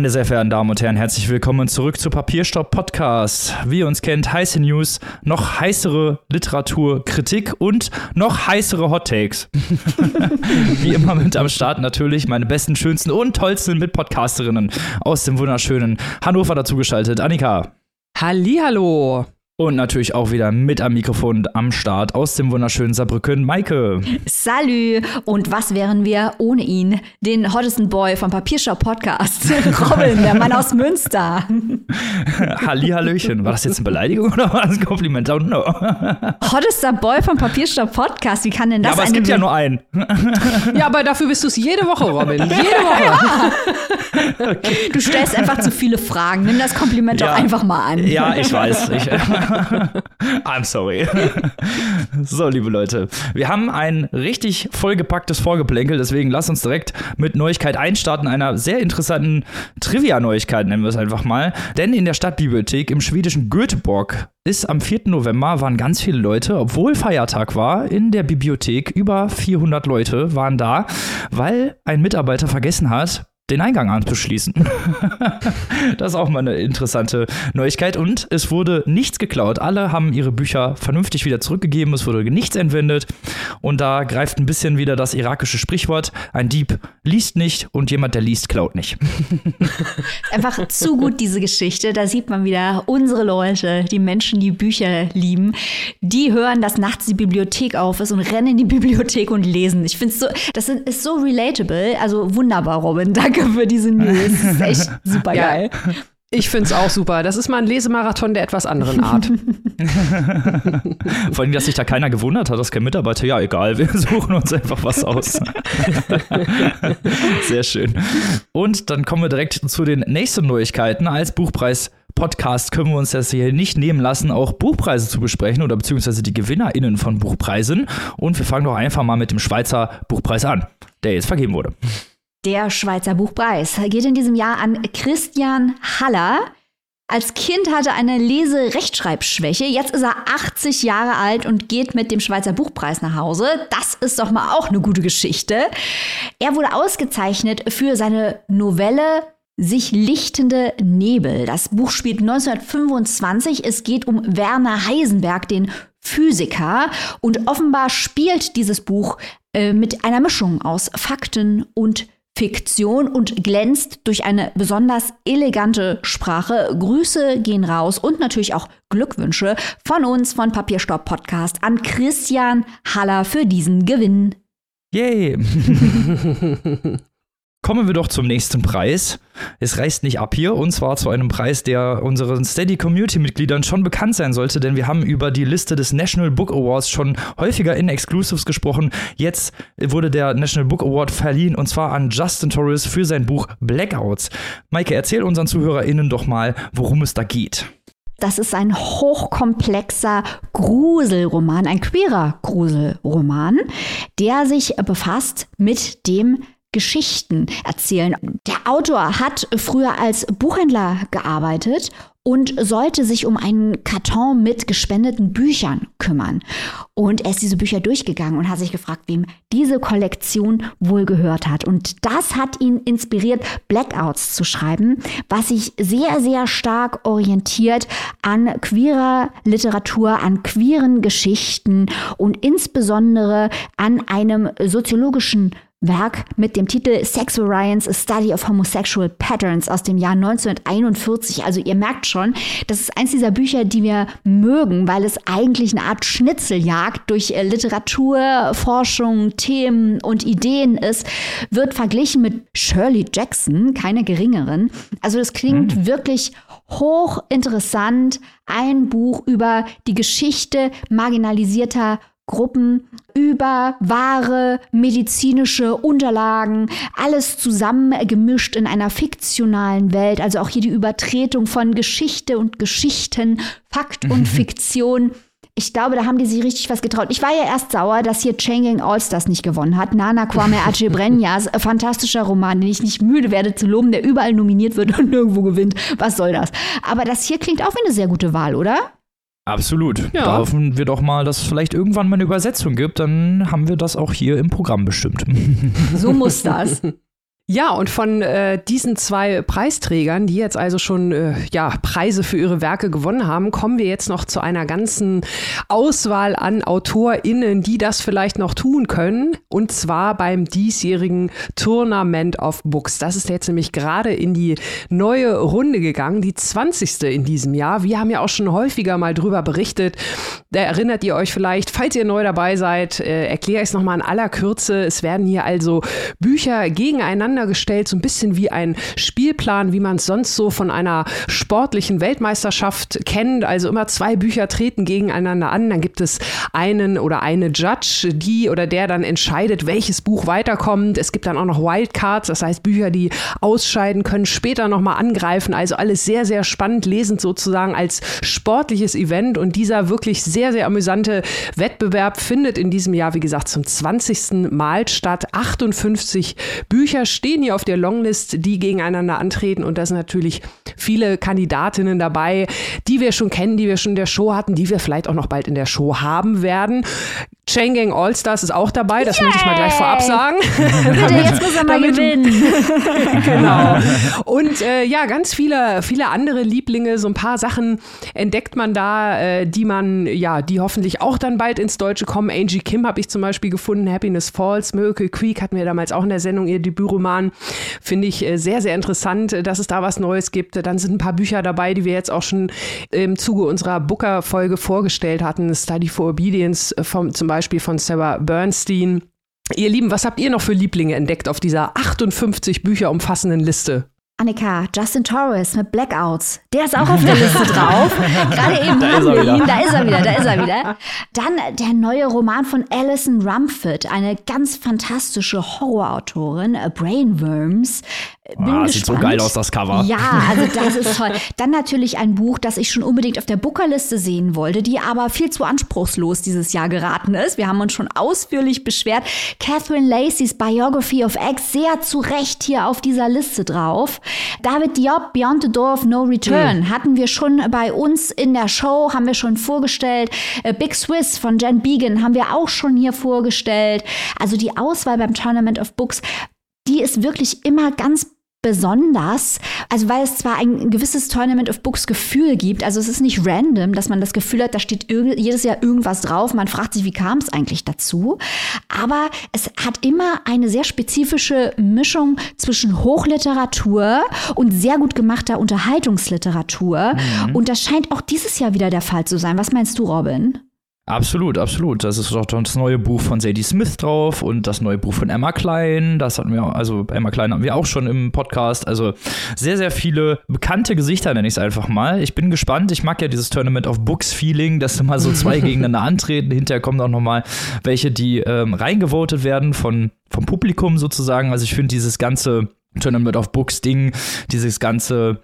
Meine sehr verehrten Damen und Herren, herzlich willkommen zurück zu Papierstopp Podcast. Wie ihr uns kennt, heiße News, noch heißere Literaturkritik und noch heißere Hot Takes. Wie immer mit am Start natürlich meine besten, schönsten und tollsten Mitpodcasterinnen aus dem wunderschönen Hannover dazugeschaltet. Annika. Hallihallo. Und natürlich auch wieder mit am Mikrofon am Start aus dem wunderschönen Saarbrücken, Maike. Salü! Und was wären wir ohne ihn? Den hottesten Boy vom Papiershop Podcast. Robin, der Mann aus Münster. Hallihallöchen. War das jetzt eine Beleidigung oder war das ein Kompliment? I don't know. Hottester Boy vom Papiershop Podcast. Wie kann denn das Ja, aber es gibt ja nur einen. Ja, aber dafür bist du es jede Woche, Robin. Jede Woche. Du stellst einfach zu viele Fragen. Nimm das Kompliment Ja. doch einfach mal an. Ja, ich weiß. Ich, I'm sorry. So, liebe Leute, wir haben ein richtig vollgepacktes Vorgeplänkel, deswegen lasst uns direkt mit Neuigkeit einstarten, einer sehr interessanten Trivia-Neuigkeit, nennen wir es einfach mal. Denn in der Stadtbibliothek im schwedischen Göteborg ist am 4. November waren ganz viele Leute, obwohl Feiertag war, in der Bibliothek. Über 400 Leute waren da, weil ein Mitarbeiter vergessen hat, den Eingang anzuschließen. das ist auch mal eine interessante Neuigkeit. Und es wurde nichts geklaut. Alle haben ihre Bücher vernünftig wieder zurückgegeben. Es wurde nichts entwendet. Und da greift ein bisschen wieder das irakische Sprichwort: Ein Dieb liest nicht und jemand, der liest, klaut nicht. Einfach zu gut, diese Geschichte. Da sieht man wieder unsere Leute, die Menschen, die Bücher lieben. Die hören, dass nachts die Bibliothek auf ist und rennen in die Bibliothek und lesen. Ich finde so, das ist so relatable. Also wunderbar, Robin. Danke für diese News. Das ist echt super geil. Ich finde es auch super. Das ist mal ein Lesemarathon der etwas anderen Art. Vor allem, dass sich da keiner gewundert hat, dass kein Mitarbeiter, ja, egal, wir suchen uns einfach was aus. Sehr schön. Und dann kommen wir direkt zu den nächsten Neuigkeiten. Als Buchpreis Podcast können wir uns das hier nicht nehmen lassen, auch Buchpreise zu besprechen oder beziehungsweise die GewinnerInnen von Buchpreisen. Und wir fangen doch einfach mal mit dem Schweizer Buchpreis an, der jetzt vergeben wurde. Der Schweizer Buchpreis geht in diesem Jahr an Christian Haller. Als Kind hatte er eine Lese-Rechtschreibschwäche. Jetzt ist er 80 Jahre alt und geht mit dem Schweizer Buchpreis nach Hause. Das ist doch mal auch eine gute Geschichte. Er wurde ausgezeichnet für seine Novelle sich lichtende Nebel. Das Buch spielt 1925. Es geht um Werner Heisenberg, den Physiker. Und offenbar spielt dieses Buch äh, mit einer Mischung aus Fakten und Fiktion und glänzt durch eine besonders elegante Sprache. Grüße gehen raus und natürlich auch Glückwünsche von uns von Papierstopp Podcast an Christian Haller für diesen Gewinn. Yay! Kommen wir doch zum nächsten Preis. Es reißt nicht ab hier, und zwar zu einem Preis, der unseren Steady Community-Mitgliedern schon bekannt sein sollte, denn wir haben über die Liste des National Book Awards schon häufiger in Exclusives gesprochen. Jetzt wurde der National Book Award verliehen, und zwar an Justin Torres für sein Buch Blackouts. Maike, erzähl unseren ZuhörerInnen doch mal, worum es da geht. Das ist ein hochkomplexer Gruselroman, ein queerer Gruselroman, der sich befasst mit dem Geschichten erzählen. Der Autor hat früher als Buchhändler gearbeitet und sollte sich um einen Karton mit gespendeten Büchern kümmern. Und er ist diese Bücher durchgegangen und hat sich gefragt, wem diese Kollektion wohl gehört hat. Und das hat ihn inspiriert, Blackouts zu schreiben, was sich sehr, sehr stark orientiert an queerer Literatur, an queeren Geschichten und insbesondere an einem soziologischen Werk mit dem Titel Sex Variance, A Study of Homosexual Patterns aus dem Jahr 1941. Also ihr merkt schon, das ist eins dieser Bücher, die wir mögen, weil es eigentlich eine Art Schnitzeljagd durch äh, Literatur, Forschung, Themen und Ideen ist, wird verglichen mit Shirley Jackson, keine geringeren. Also das klingt wirklich hochinteressant. Ein Buch über die Geschichte marginalisierter Gruppen über wahre medizinische Unterlagen, alles zusammengemischt in einer fiktionalen Welt. Also auch hier die Übertretung von Geschichte und Geschichten, Fakt und Fiktion. Ich glaube, da haben die sich richtig was getraut. Ich war ja erst sauer, dass hier Changing Allstars nicht gewonnen hat. Nana Kwame Adjebrenjas, äh, fantastischer Roman, den ich nicht müde werde zu loben, der überall nominiert wird und nirgendwo gewinnt. Was soll das? Aber das hier klingt auch wie eine sehr gute Wahl, oder? Absolut. Ja. Da hoffen wir doch mal, dass es vielleicht irgendwann mal eine Übersetzung gibt. Dann haben wir das auch hier im Programm bestimmt. So muss das. Ja, und von äh, diesen zwei Preisträgern, die jetzt also schon äh, ja, Preise für ihre Werke gewonnen haben, kommen wir jetzt noch zu einer ganzen Auswahl an AutorInnen, die das vielleicht noch tun können. Und zwar beim diesjährigen Tournament of Books. Das ist jetzt nämlich gerade in die neue Runde gegangen, die 20. in diesem Jahr. Wir haben ja auch schon häufiger mal drüber berichtet. Da erinnert ihr euch vielleicht, falls ihr neu dabei seid, äh, erkläre ich es nochmal in aller Kürze. Es werden hier also Bücher gegeneinander gestellt, so ein bisschen wie ein Spielplan, wie man es sonst so von einer sportlichen Weltmeisterschaft kennt. Also immer zwei Bücher treten gegeneinander an. Dann gibt es einen oder eine Judge, die oder der dann entscheidet, welches Buch weiterkommt. Es gibt dann auch noch Wildcards, das heißt Bücher, die ausscheiden können, später nochmal angreifen. Also alles sehr, sehr spannend lesend sozusagen als sportliches Event. Und dieser wirklich sehr, sehr amüsante Wettbewerb findet in diesem Jahr, wie gesagt, zum 20. Mal statt. 58 Bücher stehen stehen hier auf der Longlist, die gegeneinander antreten. Und da sind natürlich viele Kandidatinnen dabei, die wir schon kennen, die wir schon in der Show hatten, die wir vielleicht auch noch bald in der Show haben werden. Chain Gang All Stars ist auch dabei, das Yay! möchte ich mal gleich vorab sagen. Bitte, jetzt muss er mal gewinnen. genau. Und äh, ja, ganz viele, viele andere Lieblinge, so ein paar Sachen entdeckt man da, äh, die man, ja, die hoffentlich auch dann bald ins Deutsche kommen. Angie Kim habe ich zum Beispiel gefunden, Happiness Falls, Miracle Creek hatten wir damals auch in der Sendung, ihr Debütroman. Finde ich äh, sehr, sehr interessant, dass es da was Neues gibt. Dann sind ein paar Bücher dabei, die wir jetzt auch schon im Zuge unserer Booker-Folge vorgestellt hatten. Study for Obedience äh, vom, zum Beispiel Beispiel von Sarah Bernstein. Ihr Lieben, was habt ihr noch für Lieblinge entdeckt auf dieser 58 Bücher umfassenden Liste? Annika, Justin Torres mit Blackouts. Der ist auch auf der Liste drauf. Gerade eben da haben wir ihn. Da ist er wieder, da ist er wieder. Dann der neue Roman von Alison Rumford, eine ganz fantastische Horrorautorin, Brainworms. Bin ah, sieht so geil aus, das Cover. Ja, also das ist toll. Dann natürlich ein Buch, das ich schon unbedingt auf der Bookerliste sehen wollte, die aber viel zu anspruchslos dieses Jahr geraten ist. Wir haben uns schon ausführlich beschwert. Catherine Lacey's Biography of X, sehr zu Recht hier auf dieser Liste drauf. David Diop, Beyond the Door of No Return, mhm. hatten wir schon bei uns in der Show, haben wir schon vorgestellt. Äh, Big Swiss von Jen Began haben wir auch schon hier vorgestellt. Also die Auswahl beim Tournament of Books die ist wirklich immer ganz besonders, also weil es zwar ein gewisses Tournament of Books Gefühl gibt, also es ist nicht random, dass man das Gefühl hat, da steht jedes Jahr irgendwas drauf, man fragt sich, wie kam es eigentlich dazu, aber es hat immer eine sehr spezifische Mischung zwischen Hochliteratur und sehr gut gemachter Unterhaltungsliteratur mhm. und das scheint auch dieses Jahr wieder der Fall zu sein. Was meinst du, Robin? Absolut, absolut. Das ist doch das neue Buch von Sadie Smith drauf und das neue Buch von Emma Klein. Das hatten wir, also Emma Klein haben wir auch schon im Podcast. Also sehr, sehr viele bekannte Gesichter, nenne ich es einfach mal. Ich bin gespannt. Ich mag ja dieses Tournament of Books Feeling, dass mal so zwei gegeneinander antreten. Hinterher kommen auch noch mal welche, die ähm, reingevotet werden von, vom Publikum sozusagen. Also ich finde dieses ganze Tournament of Books Ding, dieses ganze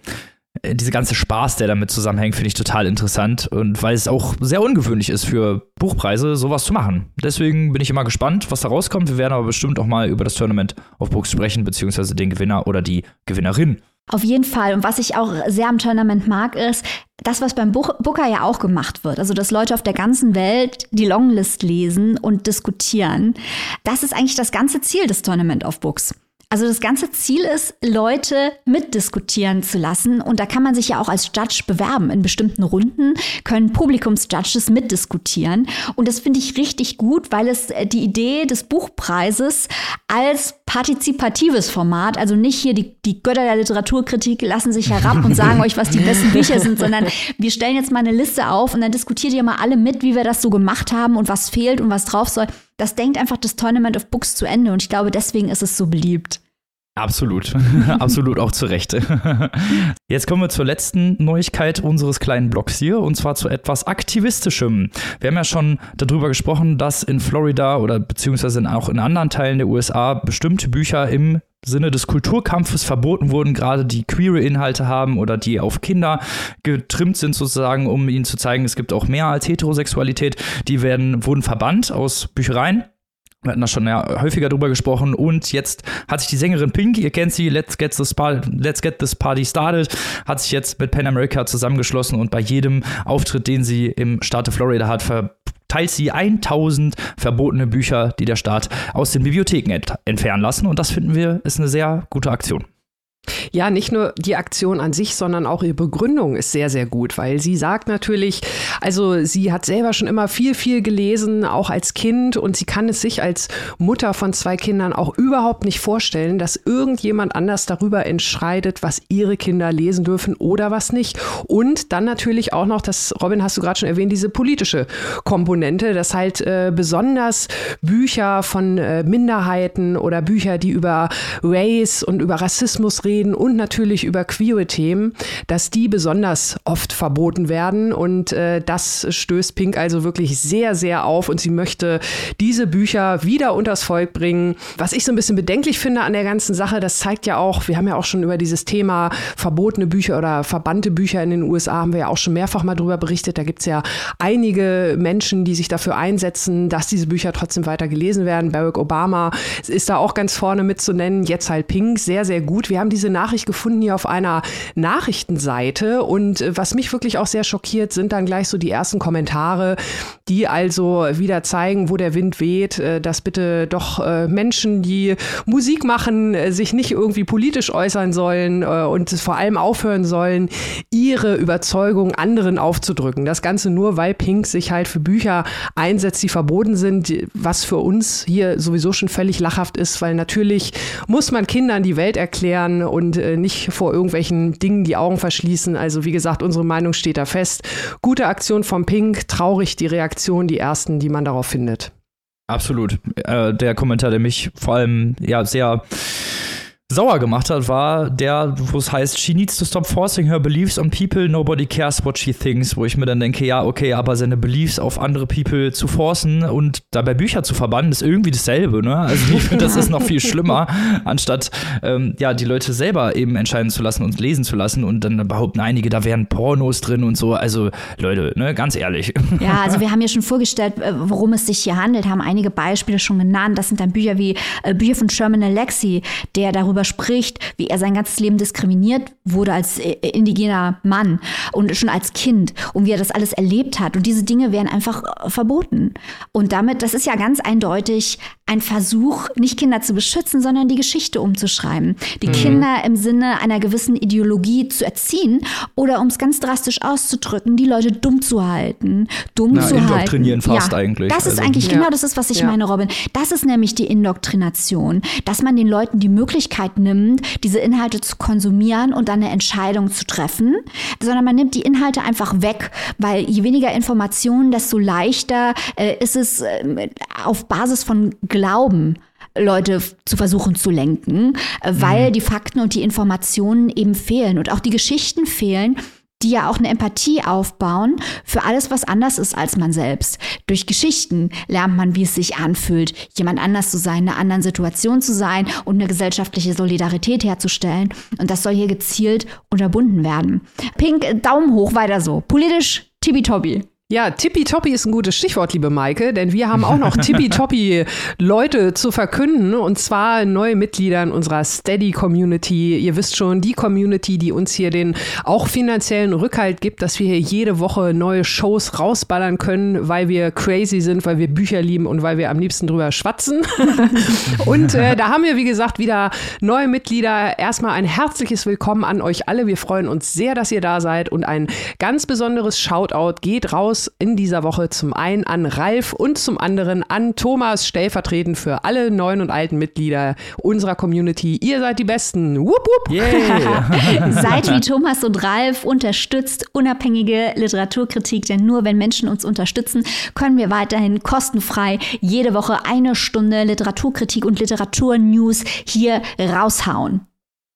diese ganze Spaß, der damit zusammenhängt, finde ich total interessant und weil es auch sehr ungewöhnlich ist für Buchpreise, sowas zu machen. Deswegen bin ich immer gespannt, was da rauskommt. Wir werden aber bestimmt auch mal über das Tournament of Books sprechen, beziehungsweise den Gewinner oder die Gewinnerin. Auf jeden Fall. Und was ich auch sehr am Tournament mag, ist das, was beim Booker ja auch gemacht wird. Also, dass Leute auf der ganzen Welt die Longlist lesen und diskutieren. Das ist eigentlich das ganze Ziel des Tournament of Books. Also das ganze Ziel ist, Leute mitdiskutieren zu lassen. Und da kann man sich ja auch als Judge bewerben. In bestimmten Runden können Publikumsjudges mitdiskutieren. Und das finde ich richtig gut, weil es äh, die Idee des Buchpreises als partizipatives Format, also nicht hier die, die Götter der Literaturkritik lassen sich herab und sagen euch, was die besten Bücher sind, sondern wir stellen jetzt mal eine Liste auf und dann diskutiert ihr mal alle mit, wie wir das so gemacht haben und was fehlt und was drauf soll. Das denkt einfach das Tournament of Books zu Ende und ich glaube, deswegen ist es so beliebt. Absolut, absolut auch zu Recht. Jetzt kommen wir zur letzten Neuigkeit unseres kleinen Blogs hier und zwar zu etwas aktivistischem. Wir haben ja schon darüber gesprochen, dass in Florida oder beziehungsweise auch in anderen Teilen der USA bestimmte Bücher im Sinne des Kulturkampfes verboten wurden, gerade die queere Inhalte haben oder die auf Kinder getrimmt sind sozusagen, um ihnen zu zeigen, es gibt auch mehr als Heterosexualität, die werden, wurden verbannt aus Büchereien. Wir hatten da schon ja, häufiger drüber gesprochen. Und jetzt hat sich die Sängerin Pink, ihr kennt sie, Let's Get This, Let's Get This Party Started, hat sich jetzt mit Pan America zusammengeschlossen und bei jedem Auftritt, den sie im Staate Florida hat, verteilt teilt sie 1000 verbotene Bücher, die der Staat aus den Bibliotheken ent entfernen lassen. Und das finden wir ist eine sehr gute Aktion. Ja, nicht nur die Aktion an sich, sondern auch ihre Begründung ist sehr, sehr gut, weil sie sagt natürlich, also sie hat selber schon immer viel, viel gelesen, auch als Kind und sie kann es sich als Mutter von zwei Kindern auch überhaupt nicht vorstellen, dass irgendjemand anders darüber entscheidet, was ihre Kinder lesen dürfen oder was nicht. Und dann natürlich auch noch, das, Robin, hast du gerade schon erwähnt, diese politische Komponente, dass halt äh, besonders Bücher von äh, Minderheiten oder Bücher, die über Race und über Rassismus reden, reden und natürlich über queere Themen, dass die besonders oft verboten werden. Und äh, das stößt Pink also wirklich sehr, sehr auf. Und sie möchte diese Bücher wieder unters Volk bringen. Was ich so ein bisschen bedenklich finde an der ganzen Sache, das zeigt ja auch, wir haben ja auch schon über dieses Thema verbotene Bücher oder verbannte Bücher in den USA, haben wir ja auch schon mehrfach mal drüber berichtet. Da gibt es ja einige Menschen, die sich dafür einsetzen, dass diese Bücher trotzdem weiter gelesen werden. Barack Obama ist da auch ganz vorne mitzunennen. Jetzt halt Pink, sehr, sehr gut. Wir haben diese diese Nachricht gefunden hier auf einer Nachrichtenseite und äh, was mich wirklich auch sehr schockiert, sind dann gleich so die ersten Kommentare, die also wieder zeigen, wo der Wind weht, äh, dass bitte doch äh, Menschen, die Musik machen, sich nicht irgendwie politisch äußern sollen und vor allem aufhören sollen, ihre Überzeugung anderen aufzudrücken. Das Ganze nur, weil Pink sich halt für Bücher einsetzt, die verboten sind, was für uns hier sowieso schon völlig lachhaft ist, weil natürlich muss man Kindern die Welt erklären und äh, nicht vor irgendwelchen Dingen die Augen verschließen. Also wie gesagt, unsere Meinung steht da fest. Gute Aktion vom Pink, traurig die Reaktion, die ersten, die man darauf findet. Absolut. Äh, der Kommentar, der mich vor allem ja sehr sauer gemacht hat, war der, wo es heißt, she needs to stop forcing her beliefs on people, nobody cares what she thinks, wo ich mir dann denke, ja, okay, aber seine Beliefs auf andere people zu forcen und dabei Bücher zu verbannen, ist irgendwie dasselbe, ne? Also ich finde, das ist noch viel schlimmer, anstatt ähm, ja, die Leute selber eben entscheiden zu lassen und lesen zu lassen und dann behaupten einige, da wären Pornos drin und so. Also, Leute, ne, ganz ehrlich. Ja, also wir haben ja schon vorgestellt, äh, worum es sich hier handelt, haben einige Beispiele schon genannt. Das sind dann Bücher wie äh, Bücher von Sherman Alexi, der darüber darüber spricht, wie er sein ganzes Leben diskriminiert wurde als äh, indigener Mann und schon als Kind und wie er das alles erlebt hat. Und diese Dinge werden einfach äh, verboten. Und damit, das ist ja ganz eindeutig ein Versuch, nicht Kinder zu beschützen, sondern die Geschichte umzuschreiben. Die mhm. Kinder im Sinne einer gewissen Ideologie zu erziehen oder um es ganz drastisch auszudrücken, die Leute dumm zu halten. Dumm Na, zu halten. fast ja, eigentlich. Das ist also. eigentlich, ja. genau das ist, was ich ja. meine, Robin. Das ist nämlich die Indoktrination, dass man den Leuten die Möglichkeit nimmt, diese Inhalte zu konsumieren und dann eine Entscheidung zu treffen, sondern man nimmt die Inhalte einfach weg, weil je weniger Informationen, desto leichter äh, ist es äh, auf Basis von Glauben Leute zu versuchen zu lenken, äh, weil mhm. die Fakten und die Informationen eben fehlen und auch die Geschichten fehlen, die ja auch eine Empathie aufbauen für alles, was anders ist als man selbst. Durch Geschichten lernt man, wie es sich anfühlt, jemand anders zu sein, in einer anderen Situation zu sein und eine gesellschaftliche Solidarität herzustellen. Und das soll hier gezielt unterbunden werden. Pink, Daumen hoch, weiter so. Politisch tippitoppi. Ja, tippitoppi ist ein gutes Stichwort, liebe Maike, denn wir haben auch noch tippitoppi Leute zu verkünden und zwar neue Mitglieder in unserer Steady Community. Ihr wisst schon, die Community, die uns hier den auch finanziellen Rückhalt gibt, dass wir hier jede Woche neue Shows rausballern können, weil wir crazy sind, weil wir Bücher lieben und weil wir am liebsten drüber schwatzen. und äh, da haben wir, wie gesagt, wieder neue Mitglieder. Erstmal ein herzliches Willkommen an euch alle. Wir freuen uns sehr, dass ihr da seid und ein ganz besonderes Shoutout geht raus raus in dieser Woche zum einen an Ralf und zum anderen an Thomas, stellvertretend für alle neuen und alten Mitglieder unserer Community. Ihr seid die Besten. Wupp, wupp. Yeah. seid wie Thomas und Ralf, unterstützt unabhängige Literaturkritik, denn nur wenn Menschen uns unterstützen, können wir weiterhin kostenfrei jede Woche eine Stunde Literaturkritik und Literaturnews hier raushauen.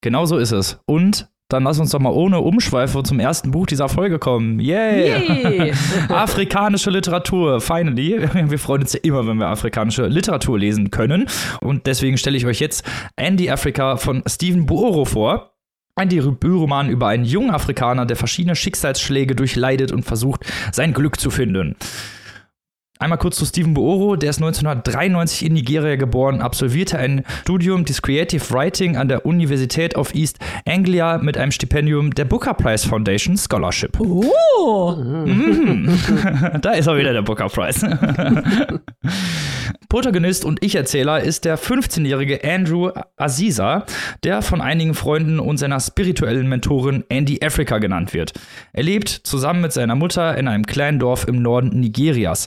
Genau so ist es. Und dann lass uns doch mal ohne Umschweife zum ersten Buch dieser Folge kommen. Yay! Yay. afrikanische Literatur, finally. Wir freuen uns ja immer, wenn wir afrikanische Literatur lesen können. Und deswegen stelle ich euch jetzt Andy Africa von Stephen Buoro vor. Ein Debütroman über einen jungen Afrikaner, der verschiedene Schicksalsschläge durchleidet und versucht, sein Glück zu finden. Einmal kurz zu Stephen Booro, der ist 1993 in Nigeria geboren, absolvierte ein Studium des Creative Writing an der Universität of East Anglia mit einem Stipendium der Booker Prize Foundation Scholarship. Oh! Mhm. da ist auch wieder der Booker Prize. Protagonist und Ich-Erzähler ist der 15-jährige Andrew Aziza, der von einigen Freunden und seiner spirituellen Mentorin Andy Africa genannt wird. Er lebt zusammen mit seiner Mutter in einem kleinen Dorf im Norden Nigerias.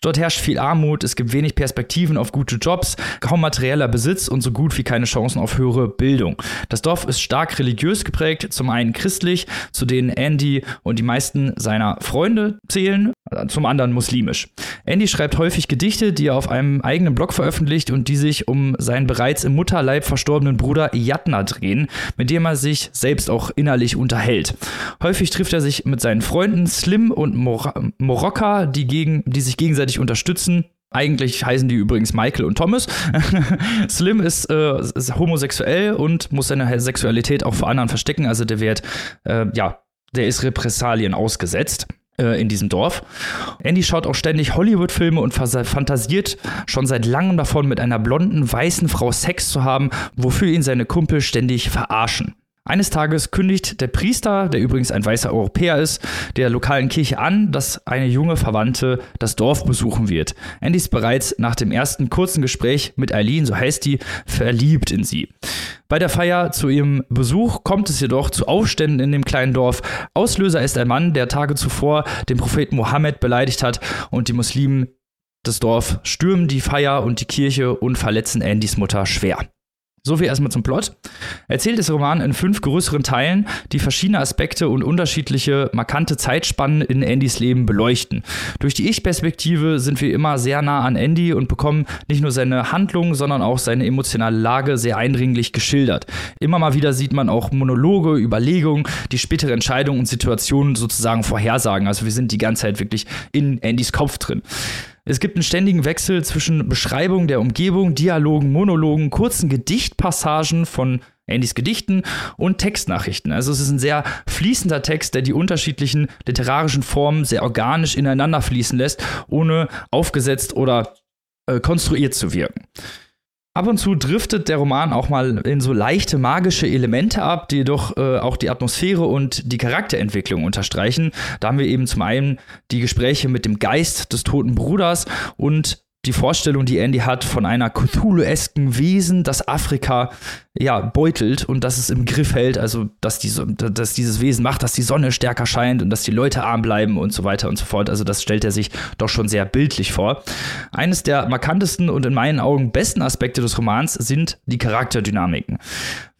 Dort herrscht viel Armut, es gibt wenig Perspektiven auf gute Jobs, kaum materieller Besitz und so gut wie keine Chancen auf höhere Bildung. Das Dorf ist stark religiös geprägt, zum einen christlich, zu denen Andy und die meisten seiner Freunde zählen, zum anderen muslimisch. Andy schreibt häufig Gedichte, die er auf einem eigenen Blog veröffentlicht und die sich um seinen bereits im Mutterleib verstorbenen Bruder Yatna drehen, mit dem er sich selbst auch innerlich unterhält. Häufig trifft er sich mit seinen Freunden Slim und Mor Morocca, die, gegen, die sich gegenseitig unterstützen. Eigentlich heißen die übrigens Michael und Thomas. Slim ist, äh, ist, homosexuell und muss seine Sexualität auch vor anderen verstecken. Also der wird, äh, ja, der ist Repressalien ausgesetzt äh, in diesem Dorf. Andy schaut auch ständig Hollywood-Filme und fantasiert schon seit langem davon, mit einer blonden, weißen Frau Sex zu haben, wofür ihn seine Kumpel ständig verarschen. Eines Tages kündigt der Priester, der übrigens ein weißer Europäer ist, der lokalen Kirche an, dass eine junge Verwandte das Dorf besuchen wird. Andy ist bereits nach dem ersten kurzen Gespräch mit Eileen, so heißt die, verliebt in sie. Bei der Feier zu ihrem Besuch kommt es jedoch zu Aufständen in dem kleinen Dorf. Auslöser ist ein Mann, der Tage zuvor den Propheten Mohammed beleidigt hat und die Muslimen des Dorf stürmen die Feier und die Kirche und verletzen Andys Mutter schwer. So viel erstmal zum Plot. Erzählt ist Roman in fünf größeren Teilen, die verschiedene Aspekte und unterschiedliche markante Zeitspannen in Andys Leben beleuchten. Durch die Ich-Perspektive sind wir immer sehr nah an Andy und bekommen nicht nur seine Handlung, sondern auch seine emotionale Lage sehr eindringlich geschildert. Immer mal wieder sieht man auch Monologe, Überlegungen, die spätere Entscheidungen und Situationen sozusagen vorhersagen. Also wir sind die ganze Zeit wirklich in Andys Kopf drin. Es gibt einen ständigen Wechsel zwischen Beschreibung der Umgebung, Dialogen, Monologen, kurzen Gedichtpassagen von Andys Gedichten und Textnachrichten. Also es ist ein sehr fließender Text, der die unterschiedlichen literarischen Formen sehr organisch ineinander fließen lässt, ohne aufgesetzt oder äh, konstruiert zu wirken. Ab und zu driftet der Roman auch mal in so leichte magische Elemente ab, die jedoch äh, auch die Atmosphäre und die Charakterentwicklung unterstreichen. Da haben wir eben zum einen die Gespräche mit dem Geist des toten Bruders und die Vorstellung, die Andy hat von einer Cthulhu-esken Wesen, das Afrika ja beutelt und das es im Griff hält, also dass, die, dass dieses Wesen macht, dass die Sonne stärker scheint und dass die Leute arm bleiben und so weiter und so fort. Also das stellt er sich doch schon sehr bildlich vor. Eines der markantesten und in meinen Augen besten Aspekte des Romans sind die Charakterdynamiken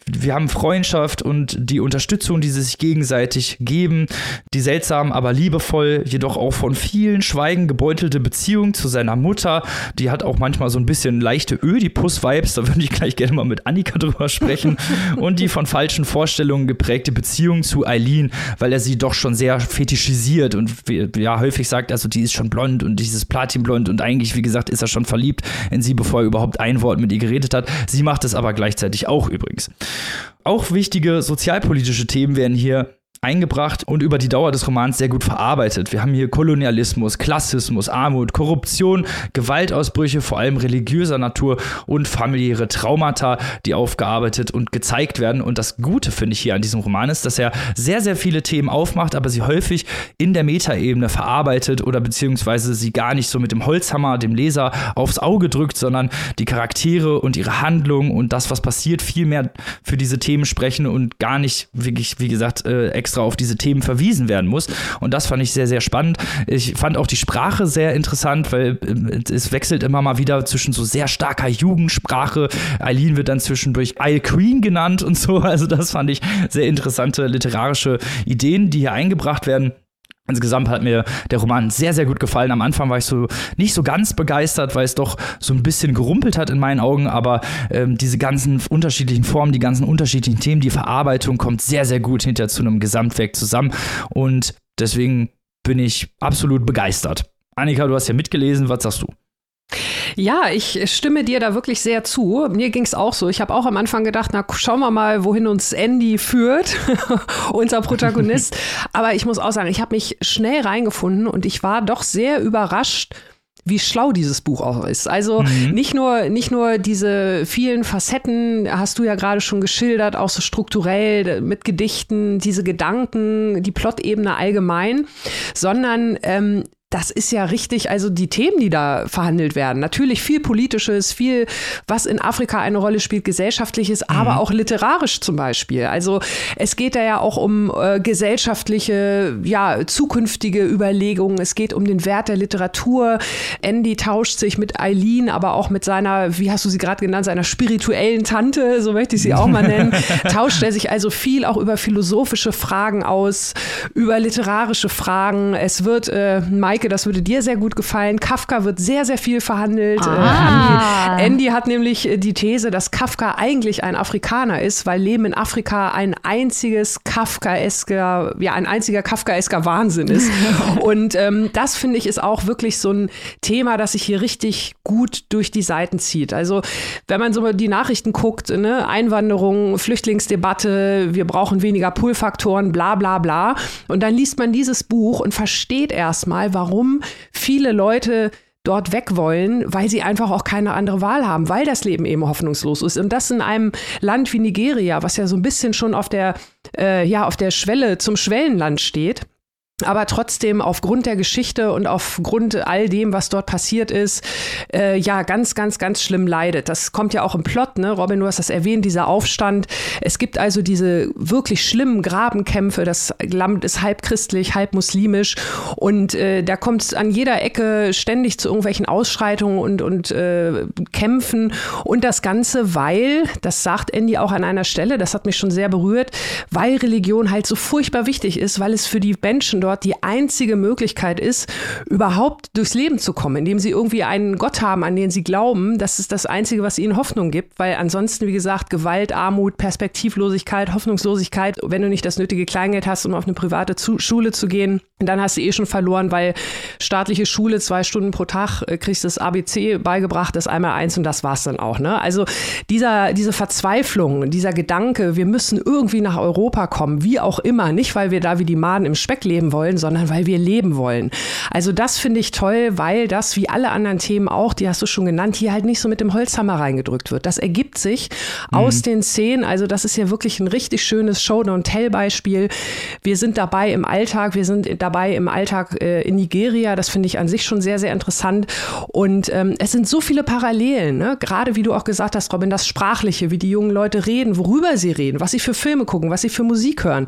wir haben Freundschaft und die Unterstützung, die sie sich gegenseitig geben, die seltsam, aber liebevoll, jedoch auch von vielen Schweigen gebeutelte Beziehung zu seiner Mutter, die hat auch manchmal so ein bisschen leichte Ödipus-Vibes, da würde ich gleich gerne mal mit Annika drüber sprechen, und die von falschen Vorstellungen geprägte Beziehung zu Eileen, weil er sie doch schon sehr fetischisiert und ja, häufig sagt, also die ist schon blond und dieses Platinblond und eigentlich, wie gesagt, ist er schon verliebt in sie, bevor er überhaupt ein Wort mit ihr geredet hat. Sie macht es aber gleichzeitig auch übrigens. Auch wichtige sozialpolitische Themen werden hier eingebracht und über die Dauer des Romans sehr gut verarbeitet. Wir haben hier Kolonialismus, Klassismus, Armut, Korruption, Gewaltausbrüche, vor allem religiöser Natur und familiäre Traumata, die aufgearbeitet und gezeigt werden. Und das Gute finde ich hier an diesem Roman ist, dass er sehr, sehr viele Themen aufmacht, aber sie häufig in der Metaebene verarbeitet oder beziehungsweise sie gar nicht so mit dem Holzhammer dem Leser aufs Auge drückt, sondern die Charaktere und ihre Handlung und das, was passiert, viel mehr für diese Themen sprechen und gar nicht, wirklich, wie gesagt, äh, extra auf diese Themen verwiesen werden muss. Und das fand ich sehr, sehr spannend. Ich fand auch die Sprache sehr interessant, weil äh, es wechselt immer mal wieder zwischen so sehr starker Jugendsprache. Eileen wird dann zwischendurch Isle Queen genannt und so. Also das fand ich sehr interessante literarische Ideen, die hier eingebracht werden. Insgesamt hat mir der Roman sehr, sehr gut gefallen. Am Anfang war ich so nicht so ganz begeistert, weil es doch so ein bisschen gerumpelt hat in meinen Augen, aber ähm, diese ganzen unterschiedlichen Formen, die ganzen unterschiedlichen Themen, die Verarbeitung kommt sehr, sehr gut hinter zu einem Gesamtwerk zusammen und deswegen bin ich absolut begeistert. Annika, du hast ja mitgelesen, was sagst du? Ja, ich stimme dir da wirklich sehr zu. Mir ging es auch so. Ich habe auch am Anfang gedacht, na schauen wir mal, wohin uns Andy führt, unser Protagonist. Aber ich muss auch sagen, ich habe mich schnell reingefunden und ich war doch sehr überrascht, wie schlau dieses Buch auch ist. Also mhm. nicht nur, nicht nur diese vielen Facetten, hast du ja gerade schon geschildert, auch so strukturell mit Gedichten, diese Gedanken, die Plotebene allgemein, sondern ähm, das ist ja richtig, also die Themen, die da verhandelt werden. Natürlich viel Politisches, viel, was in Afrika eine Rolle spielt, gesellschaftliches, mhm. aber auch literarisch zum Beispiel. Also es geht da ja auch um äh, gesellschaftliche, ja, zukünftige Überlegungen. Es geht um den Wert der Literatur. Andy tauscht sich mit Eileen, aber auch mit seiner, wie hast du sie gerade genannt, seiner spirituellen Tante, so möchte ich sie auch mal nennen, tauscht er sich also viel auch über philosophische Fragen aus, über literarische Fragen. Es wird äh, Maike, das würde dir sehr gut gefallen. Kafka wird sehr, sehr viel verhandelt. Äh, ah. Andy, Andy hat nämlich äh, die These, dass Kafka eigentlich ein Afrikaner ist, weil Leben in Afrika ein einziges Kafkaesker, ja, ein einziger Kafkaesker Wahnsinn ist. Und ähm, das finde ich ist auch wirklich so ein Thema, das sich hier richtig gut durch die Seiten zieht. Also, wenn man so mal die Nachrichten guckt, ne, Einwanderung, Flüchtlingsdebatte, wir brauchen weniger Pull-Faktoren, bla bla bla. Und dann liest man dieses Buch und versteht erstmal, warum warum viele Leute dort weg wollen, weil sie einfach auch keine andere Wahl haben, weil das Leben eben hoffnungslos ist. Und das in einem Land wie Nigeria, was ja so ein bisschen schon auf der, äh, ja, auf der Schwelle zum Schwellenland steht aber trotzdem aufgrund der Geschichte und aufgrund all dem, was dort passiert ist, äh, ja, ganz, ganz, ganz schlimm leidet. Das kommt ja auch im Plot, ne? Robin, du hast das erwähnt, dieser Aufstand. Es gibt also diese wirklich schlimmen Grabenkämpfe. Das Land ist halb christlich, halb muslimisch. Und äh, da kommt es an jeder Ecke ständig zu irgendwelchen Ausschreitungen und, und äh, Kämpfen. Und das Ganze, weil, das sagt Andy auch an einer Stelle, das hat mich schon sehr berührt, weil Religion halt so furchtbar wichtig ist, weil es für die Menschen dort die einzige Möglichkeit ist, überhaupt durchs Leben zu kommen, indem sie irgendwie einen Gott haben, an den sie glauben. Das ist das Einzige, was ihnen Hoffnung gibt, weil ansonsten, wie gesagt, Gewalt, Armut, Perspektivlosigkeit, Hoffnungslosigkeit, wenn du nicht das nötige Kleingeld hast, um auf eine private Schule zu gehen, dann hast du eh schon verloren, weil staatliche Schule zwei Stunden pro Tag äh, kriegst das ABC beigebracht, das einmal eins und das war's dann auch. Ne? Also dieser, diese Verzweiflung, dieser Gedanke, wir müssen irgendwie nach Europa kommen, wie auch immer, nicht weil wir da wie die Maden im Speck leben wollen, sondern weil wir leben wollen. Also das finde ich toll, weil das wie alle anderen Themen auch, die hast du schon genannt, hier halt nicht so mit dem Holzhammer reingedrückt wird. Das ergibt sich mhm. aus den Szenen. Also das ist ja wirklich ein richtig schönes Show-Don't-Tell-Beispiel. Wir sind dabei im Alltag, wir sind dabei im Alltag äh, in Nigeria. Das finde ich an sich schon sehr, sehr interessant. Und ähm, es sind so viele Parallelen, ne? gerade wie du auch gesagt hast, Robin, das Sprachliche, wie die jungen Leute reden, worüber sie reden, was sie für Filme gucken, was sie für Musik hören.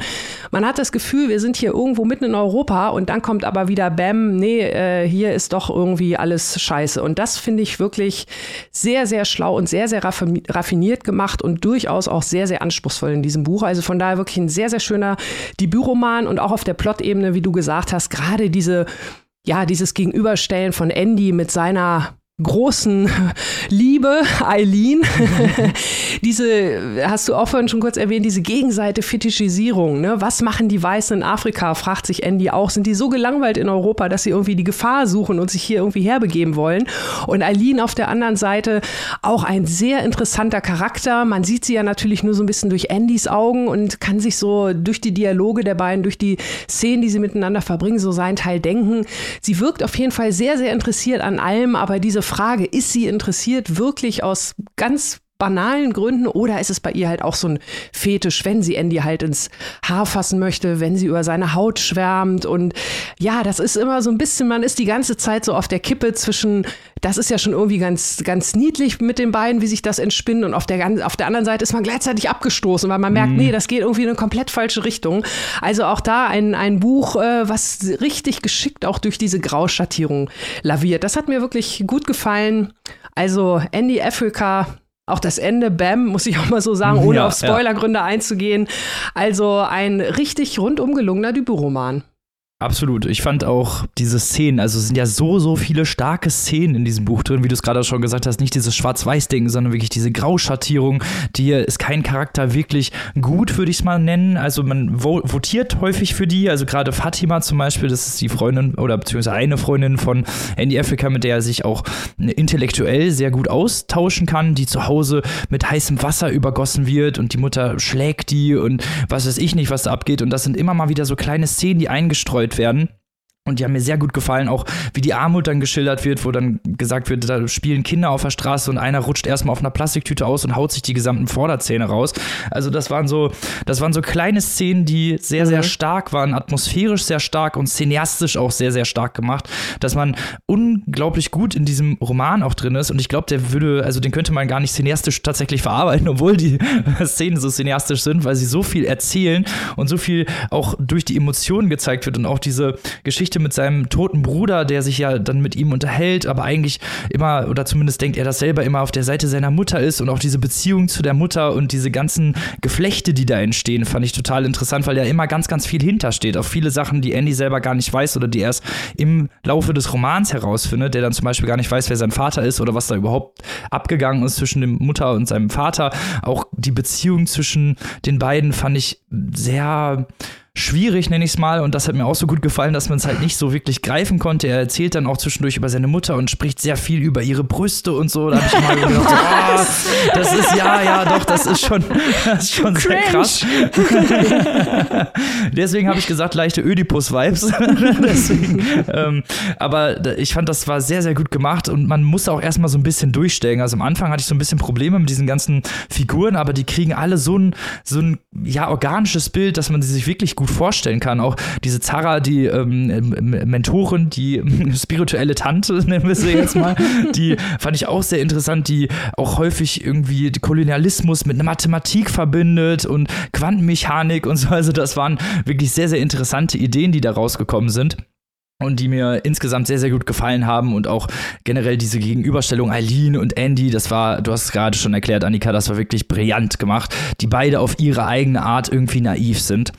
Man hat das Gefühl, wir sind hier irgendwo mitten in Europa und dann kommt aber wieder Bam, nee, äh, hier ist doch irgendwie alles scheiße. Und das finde ich wirklich sehr, sehr schlau und sehr, sehr raffiniert gemacht und durchaus auch sehr, sehr anspruchsvoll in diesem Buch. Also von daher wirklich ein sehr, sehr schöner Debütroman und auch auf der Plot-Ebene, wie du gesagt hast, gerade diese ja, dieses Gegenüberstellen von Andy mit seiner großen Liebe, Eileen. diese, hast du auch vorhin schon kurz erwähnt, diese Gegenseite Fetischisierung. Ne? Was machen die Weißen in Afrika, fragt sich Andy auch. Sind die so gelangweilt in Europa, dass sie irgendwie die Gefahr suchen und sich hier irgendwie herbegeben wollen? Und Eileen auf der anderen Seite auch ein sehr interessanter Charakter. Man sieht sie ja natürlich nur so ein bisschen durch Andys Augen und kann sich so durch die Dialoge der beiden, durch die Szenen, die sie miteinander verbringen, so seinen Teil denken. Sie wirkt auf jeden Fall sehr, sehr interessiert an allem, aber diese Frage, ist sie interessiert wirklich aus ganz banalen Gründen oder ist es bei ihr halt auch so ein Fetisch, wenn sie Andy halt ins Haar fassen möchte, wenn sie über seine Haut schwärmt und ja, das ist immer so ein bisschen, man ist die ganze Zeit so auf der Kippe zwischen, das ist ja schon irgendwie ganz, ganz niedlich mit den beiden, wie sich das entspinnt und auf der, auf der anderen Seite ist man gleichzeitig abgestoßen, weil man merkt, mhm. nee, das geht irgendwie in eine komplett falsche Richtung. Also auch da ein, ein Buch, äh, was richtig geschickt auch durch diese Grauschattierung laviert. Das hat mir wirklich gut gefallen. Also Andy Africa, auch das Ende, Bam, muss ich auch mal so sagen, ohne ja, auf Spoilergründe ja. einzugehen. Also ein richtig rundum gelungener Debütroman. Absolut. Ich fand auch diese Szenen, also es sind ja so, so viele starke Szenen in diesem Buch drin, wie du es gerade schon gesagt hast, nicht dieses Schwarz-Weiß-Ding, sondern wirklich diese Grauschattierung. Die ist kein Charakter wirklich gut, würde ich es mal nennen. Also man votiert häufig für die, also gerade Fatima zum Beispiel, das ist die Freundin oder beziehungsweise eine Freundin von Andy Africa, mit der er sich auch intellektuell sehr gut austauschen kann, die zu Hause mit heißem Wasser übergossen wird und die Mutter schlägt die und was weiß ich nicht, was da abgeht. Und das sind immer mal wieder so kleine Szenen, die eingestreut werden Und die haben mir sehr gut gefallen, auch wie die Armut dann geschildert wird, wo dann gesagt wird, da spielen Kinder auf der Straße und einer rutscht erstmal auf einer Plastiktüte aus und haut sich die gesamten Vorderzähne raus. Also das waren so, das waren so kleine Szenen, die sehr, sehr mhm. stark waren, atmosphärisch sehr stark und cineastisch auch sehr, sehr stark gemacht, dass man unglaublich gut in diesem Roman auch drin ist. Und ich glaube, der würde, also den könnte man gar nicht cineastisch tatsächlich verarbeiten, obwohl die Szenen so cineastisch sind, weil sie so viel erzählen und so viel auch durch die Emotionen gezeigt wird und auch diese Geschichte Geschichte mit seinem toten Bruder, der sich ja dann mit ihm unterhält, aber eigentlich immer, oder zumindest denkt er das selber immer auf der Seite seiner Mutter ist und auch diese Beziehung zu der Mutter und diese ganzen Geflechte, die da entstehen, fand ich total interessant, weil da immer ganz, ganz viel hintersteht. Auf viele Sachen, die Andy selber gar nicht weiß oder die erst im Laufe des Romans herausfindet, der dann zum Beispiel gar nicht weiß, wer sein Vater ist oder was da überhaupt abgegangen ist zwischen dem Mutter und seinem Vater. Auch die Beziehung zwischen den beiden fand ich sehr schwierig, nenne ich es mal. Und das hat mir auch so gut gefallen, dass man es halt nicht so wirklich greifen konnte. Er erzählt dann auch zwischendurch über seine Mutter und spricht sehr viel über ihre Brüste und so. Da habe ich mal gedacht, so, oh, das ist ja, ja, doch, das ist schon, das ist schon sehr krass. Deswegen habe ich gesagt, leichte Ödipus-Vibes. ähm, aber ich fand, das war sehr, sehr gut gemacht und man musste auch erstmal so ein bisschen durchstellen. Also am Anfang hatte ich so ein bisschen Probleme mit diesen ganzen Figuren, aber die kriegen alle so ein, so ein ja, organisches Bild, dass man sie sich wirklich gut gut vorstellen kann. Auch diese Zara, die ähm, Mentorin, die spirituelle Tante, nennen wir sie jetzt mal, die fand ich auch sehr interessant, die auch häufig irgendwie Kolonialismus mit Mathematik verbindet und Quantenmechanik und so. Also das waren wirklich sehr, sehr interessante Ideen, die da rausgekommen sind und die mir insgesamt sehr, sehr gut gefallen haben und auch generell diese Gegenüberstellung Eileen und Andy, das war, du hast es gerade schon erklärt, Annika, das war wirklich brillant gemacht, die beide auf ihre eigene Art irgendwie naiv sind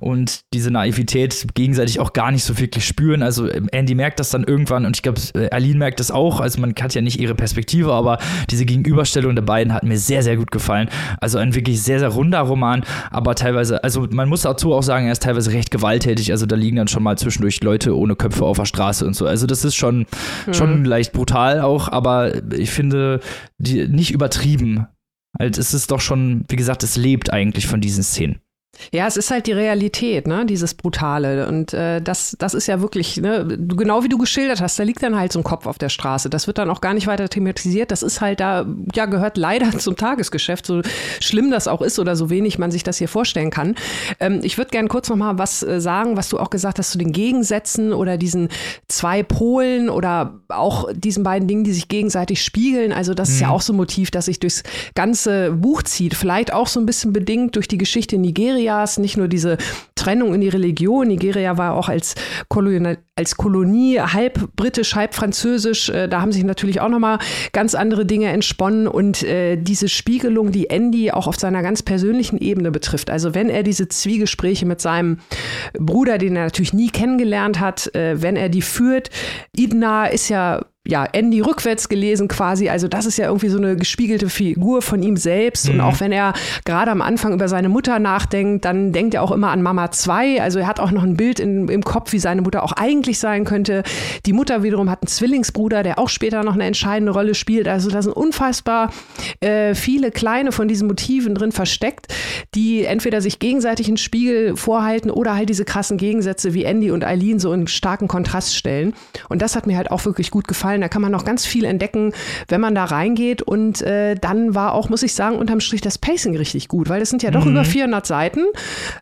und diese Naivität gegenseitig auch gar nicht so wirklich spüren. Also ähm, Andy merkt das dann irgendwann und ich glaube, Eileen merkt das auch, also man hat ja nicht ihre Perspektive, aber diese Gegenüberstellung der beiden hat mir sehr, sehr gut gefallen. Also ein wirklich sehr, sehr runder Roman, aber teilweise, also man muss dazu auch sagen, er ist teilweise recht gewalttätig, also da liegen dann schon mal zwischendurch Leute ohne Köpfe auf der Straße und so. Also das ist schon, mhm. schon leicht brutal auch, aber ich finde die, nicht übertrieben. Also es ist doch schon, wie gesagt, es lebt eigentlich von diesen Szenen. Ja, es ist halt die Realität, ne, dieses Brutale. Und äh, das, das ist ja wirklich, ne, genau wie du geschildert hast, da liegt dann halt so ein Kopf auf der Straße. Das wird dann auch gar nicht weiter thematisiert. Das ist halt da, ja, gehört leider zum Tagesgeschäft, so schlimm das auch ist oder so wenig man sich das hier vorstellen kann. Ähm, ich würde gerne kurz noch mal was äh, sagen, was du auch gesagt hast zu den Gegensätzen oder diesen zwei Polen oder auch diesen beiden Dingen, die sich gegenseitig spiegeln. Also das mhm. ist ja mhm. auch so ein Motiv, das sich durchs ganze Buch zieht. Vielleicht auch so ein bisschen bedingt durch die Geschichte in Nigeria Nigerias, nicht nur diese Trennung in die Religion. Nigeria war auch als, Kolonial, als Kolonie halb britisch, halb französisch. Äh, da haben sich natürlich auch nochmal ganz andere Dinge entsponnen und äh, diese Spiegelung, die Andy auch auf seiner ganz persönlichen Ebene betrifft. Also wenn er diese Zwiegespräche mit seinem Bruder, den er natürlich nie kennengelernt hat, äh, wenn er die führt, Idna ist ja ja, Andy rückwärts gelesen quasi. Also das ist ja irgendwie so eine gespiegelte Figur von ihm selbst. Mhm. Und auch wenn er gerade am Anfang über seine Mutter nachdenkt, dann denkt er auch immer an Mama 2. Also er hat auch noch ein Bild in, im Kopf, wie seine Mutter auch eigentlich sein könnte. Die Mutter wiederum hat einen Zwillingsbruder, der auch später noch eine entscheidende Rolle spielt. Also da sind unfassbar äh, viele kleine von diesen Motiven drin versteckt, die entweder sich gegenseitig einen Spiegel vorhalten oder halt diese krassen Gegensätze wie Andy und Eileen so in starken Kontrast stellen. Und das hat mir halt auch wirklich gut gefallen gefallen. Da kann man noch ganz viel entdecken, wenn man da reingeht. Und äh, dann war auch, muss ich sagen, unterm Strich das Pacing richtig gut, weil es sind ja doch mhm. über 400 Seiten,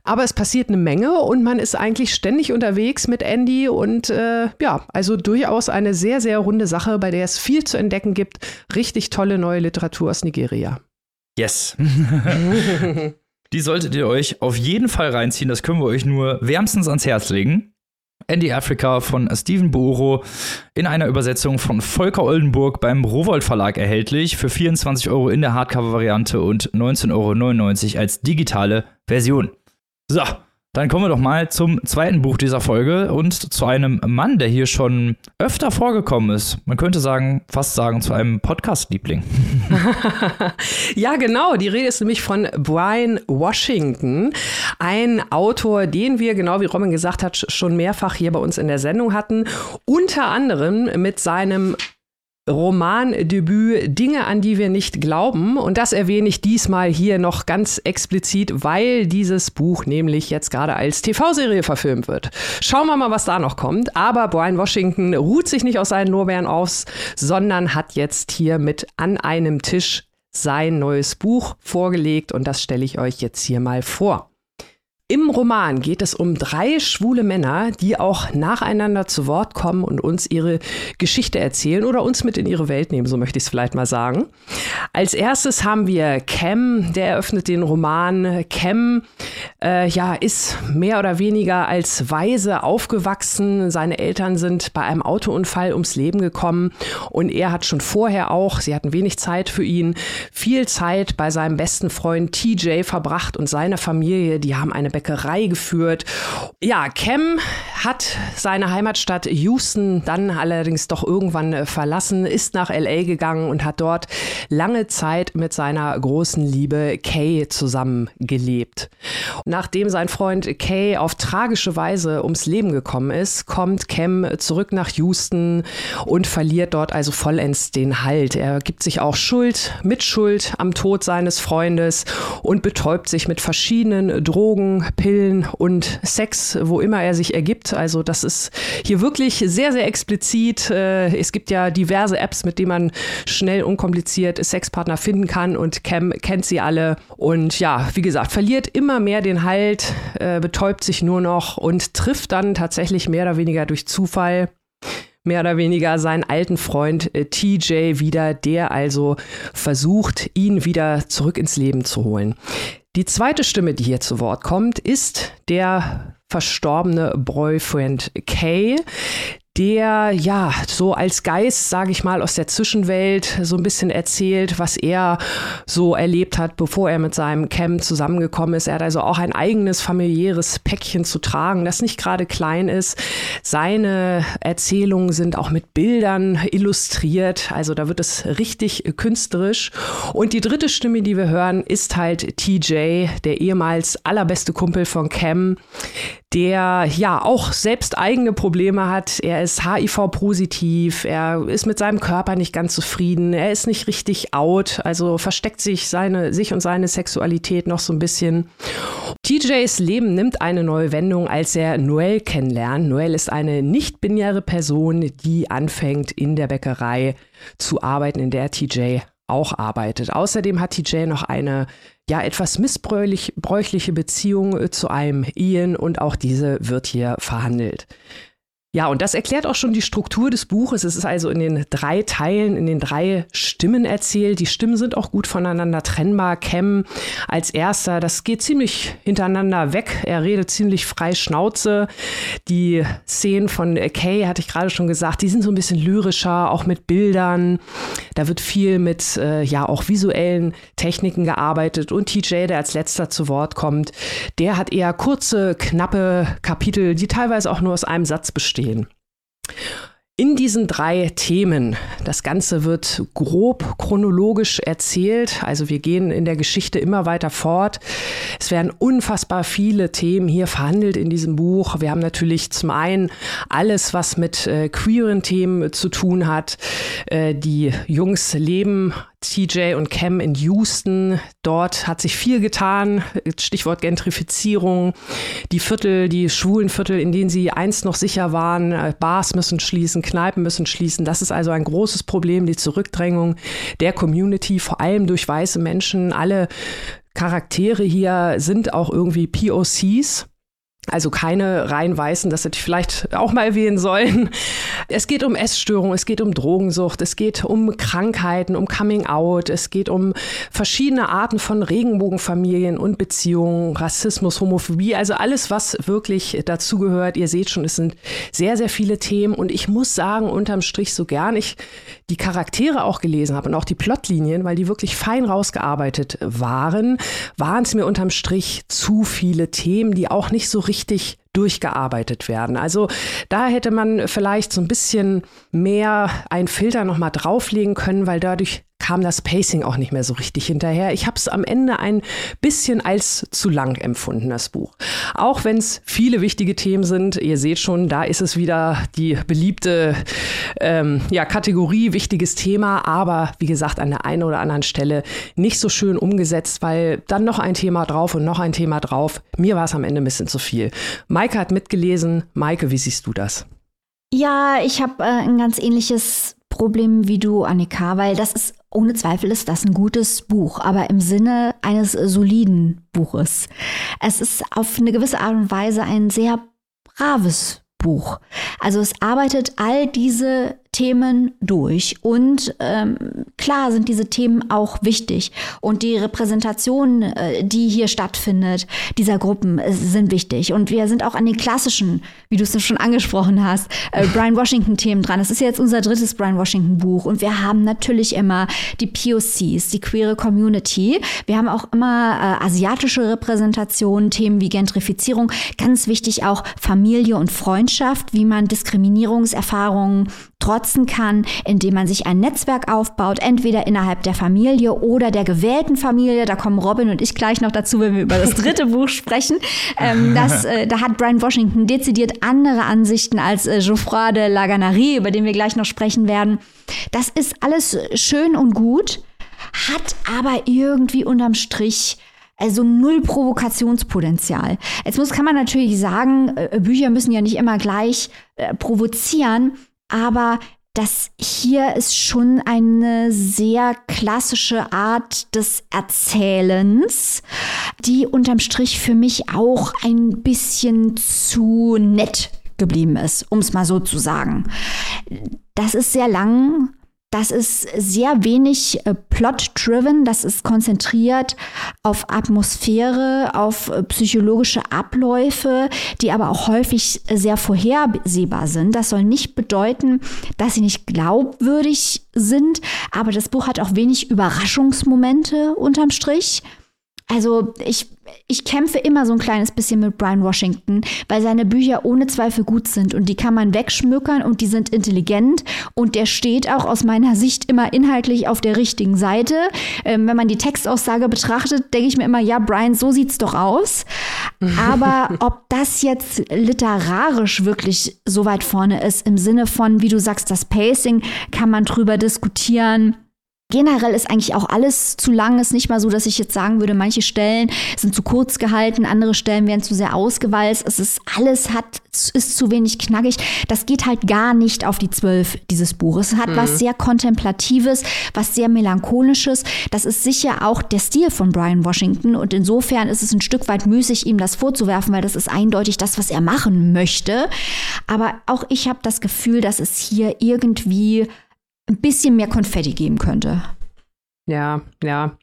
aber es passiert eine Menge und man ist eigentlich ständig unterwegs mit Andy und äh, ja, also durchaus eine sehr, sehr runde Sache, bei der es viel zu entdecken gibt. Richtig tolle neue Literatur aus Nigeria. Yes. Die solltet ihr euch auf jeden Fall reinziehen. Das können wir euch nur wärmstens ans Herz legen. Andy Africa von Steven Booro in einer Übersetzung von Volker Oldenburg beim Rowold Verlag erhältlich für 24 Euro in der Hardcover-Variante und 19,99 Euro als digitale Version. So, dann kommen wir doch mal zum zweiten Buch dieser Folge und zu einem Mann, der hier schon öfter vorgekommen ist. Man könnte sagen, fast sagen, zu einem Podcast-Liebling. ja, genau. Die Rede ist nämlich von Brian Washington, ein Autor, den wir, genau wie Robin gesagt hat, schon mehrfach hier bei uns in der Sendung hatten. Unter anderem mit seinem Romandebüt Dinge, an die wir nicht glauben. Und das erwähne ich diesmal hier noch ganz explizit, weil dieses Buch nämlich jetzt gerade als TV-Serie verfilmt wird. Schauen wir mal, was da noch kommt. Aber Brian Washington ruht sich nicht aus seinen Lorbeeren aus, sondern hat jetzt hier mit an einem Tisch sein neues Buch vorgelegt und das stelle ich euch jetzt hier mal vor. Im Roman geht es um drei schwule Männer, die auch nacheinander zu Wort kommen und uns ihre Geschichte erzählen oder uns mit in ihre Welt nehmen, so möchte ich es vielleicht mal sagen. Als erstes haben wir Cam, der eröffnet den Roman. Cam äh, ja, ist mehr oder weniger als Weise aufgewachsen. Seine Eltern sind bei einem Autounfall ums Leben gekommen und er hat schon vorher auch, sie hatten wenig Zeit für ihn, viel Zeit bei seinem besten Freund TJ verbracht und seiner Familie. Die haben eine Bäckerei geführt. Ja, Cam hat seine Heimatstadt Houston dann allerdings doch irgendwann äh, verlassen, ist nach LA gegangen und hat dort lange Zeit mit seiner großen Liebe Kay zusammengelebt. Nachdem sein Freund Kay auf tragische Weise ums Leben gekommen ist, kommt Cam zurück nach Houston und verliert dort also vollends den Halt. Er gibt sich auch Schuld, Mitschuld am Tod seines Freundes und betäubt sich mit verschiedenen Drogen, Pillen und Sex, wo immer er sich ergibt. Also das ist hier wirklich sehr, sehr explizit. Äh, es gibt ja diverse Apps, mit denen man schnell unkompliziert Sexpartner finden kann und Cam kennt sie alle. Und ja, wie gesagt, verliert immer mehr den Halt, äh, betäubt sich nur noch und trifft dann tatsächlich mehr oder weniger durch Zufall mehr oder weniger seinen alten Freund äh, TJ wieder, der also versucht, ihn wieder zurück ins Leben zu holen. Die zweite Stimme, die hier zu Wort kommt, ist der verstorbene Boyfriend Kay, der ja so als Geist, sage ich mal, aus der Zwischenwelt so ein bisschen erzählt, was er so erlebt hat, bevor er mit seinem Cam zusammengekommen ist. Er hat also auch ein eigenes familiäres Päckchen zu tragen, das nicht gerade klein ist. Seine Erzählungen sind auch mit Bildern illustriert, also da wird es richtig künstlerisch. Und die dritte Stimme, die wir hören, ist halt TJ, der ehemals allerbeste Kumpel von Cam, der ja auch selbst eigene Probleme hat. Er ist HIV-positiv, er ist mit seinem Körper nicht ganz zufrieden, er ist nicht richtig out, also versteckt sich seine, sich und seine Sexualität noch so ein bisschen. TJs Leben nimmt eine neue Wendung, als er Noel kennenlernt. Noel ist eine nicht-binäre Person, die anfängt in der Bäckerei zu arbeiten, in der TJ auch arbeitet. Außerdem hat TJ noch eine ja etwas missbräuchliche Beziehung äh, zu einem Ian und auch diese wird hier verhandelt. Ja, und das erklärt auch schon die Struktur des Buches. Es ist also in den drei Teilen, in den drei Stimmen erzählt. Die Stimmen sind auch gut voneinander trennbar. Cam als erster, das geht ziemlich hintereinander weg. Er redet ziemlich frei Schnauze. Die Szenen von Kay, hatte ich gerade schon gesagt, die sind so ein bisschen lyrischer, auch mit Bildern. Da wird viel mit, äh, ja, auch visuellen Techniken gearbeitet. Und TJ, der als letzter zu Wort kommt, der hat eher kurze, knappe Kapitel, die teilweise auch nur aus einem Satz bestehen stehen. In diesen drei Themen, das Ganze wird grob chronologisch erzählt, also wir gehen in der Geschichte immer weiter fort. Es werden unfassbar viele Themen hier verhandelt in diesem Buch. Wir haben natürlich zum einen alles, was mit äh, queeren Themen zu tun hat. Äh, die Jungs leben TJ und Cam in Houston. Dort hat sich viel getan. Stichwort Gentrifizierung. Die Viertel, die schwulen Viertel, in denen sie einst noch sicher waren. Äh, Bars müssen schließen, Kneipen müssen schließen. Das ist also ein großes Problem, die Zurückdrängung der Community, vor allem durch weiße Menschen. Alle Charaktere hier sind auch irgendwie POCs. Also keine rein weißen, das hätte ich vielleicht auch mal erwähnen sollen. Es geht um Essstörung, es geht um Drogensucht, es geht um Krankheiten, um Coming Out, es geht um verschiedene Arten von Regenbogenfamilien und Beziehungen, Rassismus, Homophobie, also alles, was wirklich dazugehört. Ihr seht schon, es sind sehr, sehr viele Themen und ich muss sagen, unterm Strich, so gern ich die Charaktere auch gelesen habe und auch die Plotlinien, weil die wirklich fein rausgearbeitet waren, waren es mir unterm Strich zu viele Themen, die auch nicht so richtig durchgearbeitet werden. Also da hätte man vielleicht so ein bisschen mehr einen Filter nochmal drauflegen können, weil dadurch kam das Pacing auch nicht mehr so richtig hinterher. Ich habe es am Ende ein bisschen als zu lang empfunden, das Buch. Auch wenn es viele wichtige Themen sind, ihr seht schon, da ist es wieder die beliebte ähm, ja, Kategorie, wichtiges Thema, aber wie gesagt, an der einen oder anderen Stelle nicht so schön umgesetzt, weil dann noch ein Thema drauf und noch ein Thema drauf. Mir war es am Ende ein bisschen zu viel. Maike hat mitgelesen. Maike, wie siehst du das? Ja, ich habe äh, ein ganz ähnliches Problem wie du, Annika, weil das ist, ohne Zweifel ist das ein gutes Buch, aber im Sinne eines soliden Buches. Es ist auf eine gewisse Art und Weise ein sehr braves Buch. Also es arbeitet all diese Themen durch. Und ähm, klar sind diese Themen auch wichtig. Und die Repräsentation, äh, die hier stattfindet, dieser Gruppen, äh, sind wichtig. Und wir sind auch an den klassischen, wie du es schon angesprochen hast, äh, Brian Washington-Themen dran. Das ist jetzt unser drittes Brian Washington-Buch. Und wir haben natürlich immer die POCs, die queere Community. Wir haben auch immer äh, asiatische Repräsentationen, Themen wie Gentrifizierung. Ganz wichtig auch Familie und Freundschaft, wie man Diskriminierungserfahrungen trotzen kann, indem man sich ein Netzwerk aufbaut, entweder innerhalb der Familie oder der gewählten Familie. Da kommen Robin und ich gleich noch dazu, wenn wir über das dritte Buch sprechen. Ähm, das, äh, da hat Brian Washington dezidiert andere Ansichten als äh, Geoffroy de Laganarie, über den wir gleich noch sprechen werden. Das ist alles schön und gut, hat aber irgendwie unterm Strich also null Provokationspotenzial. Jetzt muss, kann man natürlich sagen, äh, Bücher müssen ja nicht immer gleich äh, provozieren, aber das hier ist schon eine sehr klassische Art des Erzählens, die unterm Strich für mich auch ein bisschen zu nett geblieben ist, um es mal so zu sagen. Das ist sehr lang, das ist sehr wenig äh, plot-driven, das ist konzentriert auf Atmosphäre, auf äh, psychologische Abläufe, die aber auch häufig sehr vorhersehbar sind. Das soll nicht bedeuten, dass sie nicht glaubwürdig sind, aber das Buch hat auch wenig Überraschungsmomente unterm Strich. Also ich, ich kämpfe immer so ein kleines bisschen mit Brian Washington, weil seine Bücher ohne Zweifel gut sind und die kann man wegschmückern und die sind intelligent und der steht auch aus meiner Sicht immer inhaltlich auf der richtigen Seite. Ähm, wenn man die Textaussage betrachtet, denke ich mir immer, ja, Brian, so sieht's doch aus. Aber ob das jetzt literarisch wirklich so weit vorne ist, im Sinne von, wie du sagst, das Pacing, kann man drüber diskutieren Generell ist eigentlich auch alles zu lang. Es Ist nicht mal so, dass ich jetzt sagen würde, manche Stellen sind zu kurz gehalten, andere Stellen werden zu sehr ausgewalzt. Es ist alles hat, ist zu wenig knackig. Das geht halt gar nicht auf die Zwölf, dieses Buch. Es hat mhm. was sehr Kontemplatives, was sehr Melancholisches. Das ist sicher auch der Stil von Brian Washington. Und insofern ist es ein Stück weit müßig, ihm das vorzuwerfen, weil das ist eindeutig das, was er machen möchte. Aber auch ich habe das Gefühl, dass es hier irgendwie ein bisschen mehr Konfetti geben könnte. Ja, ja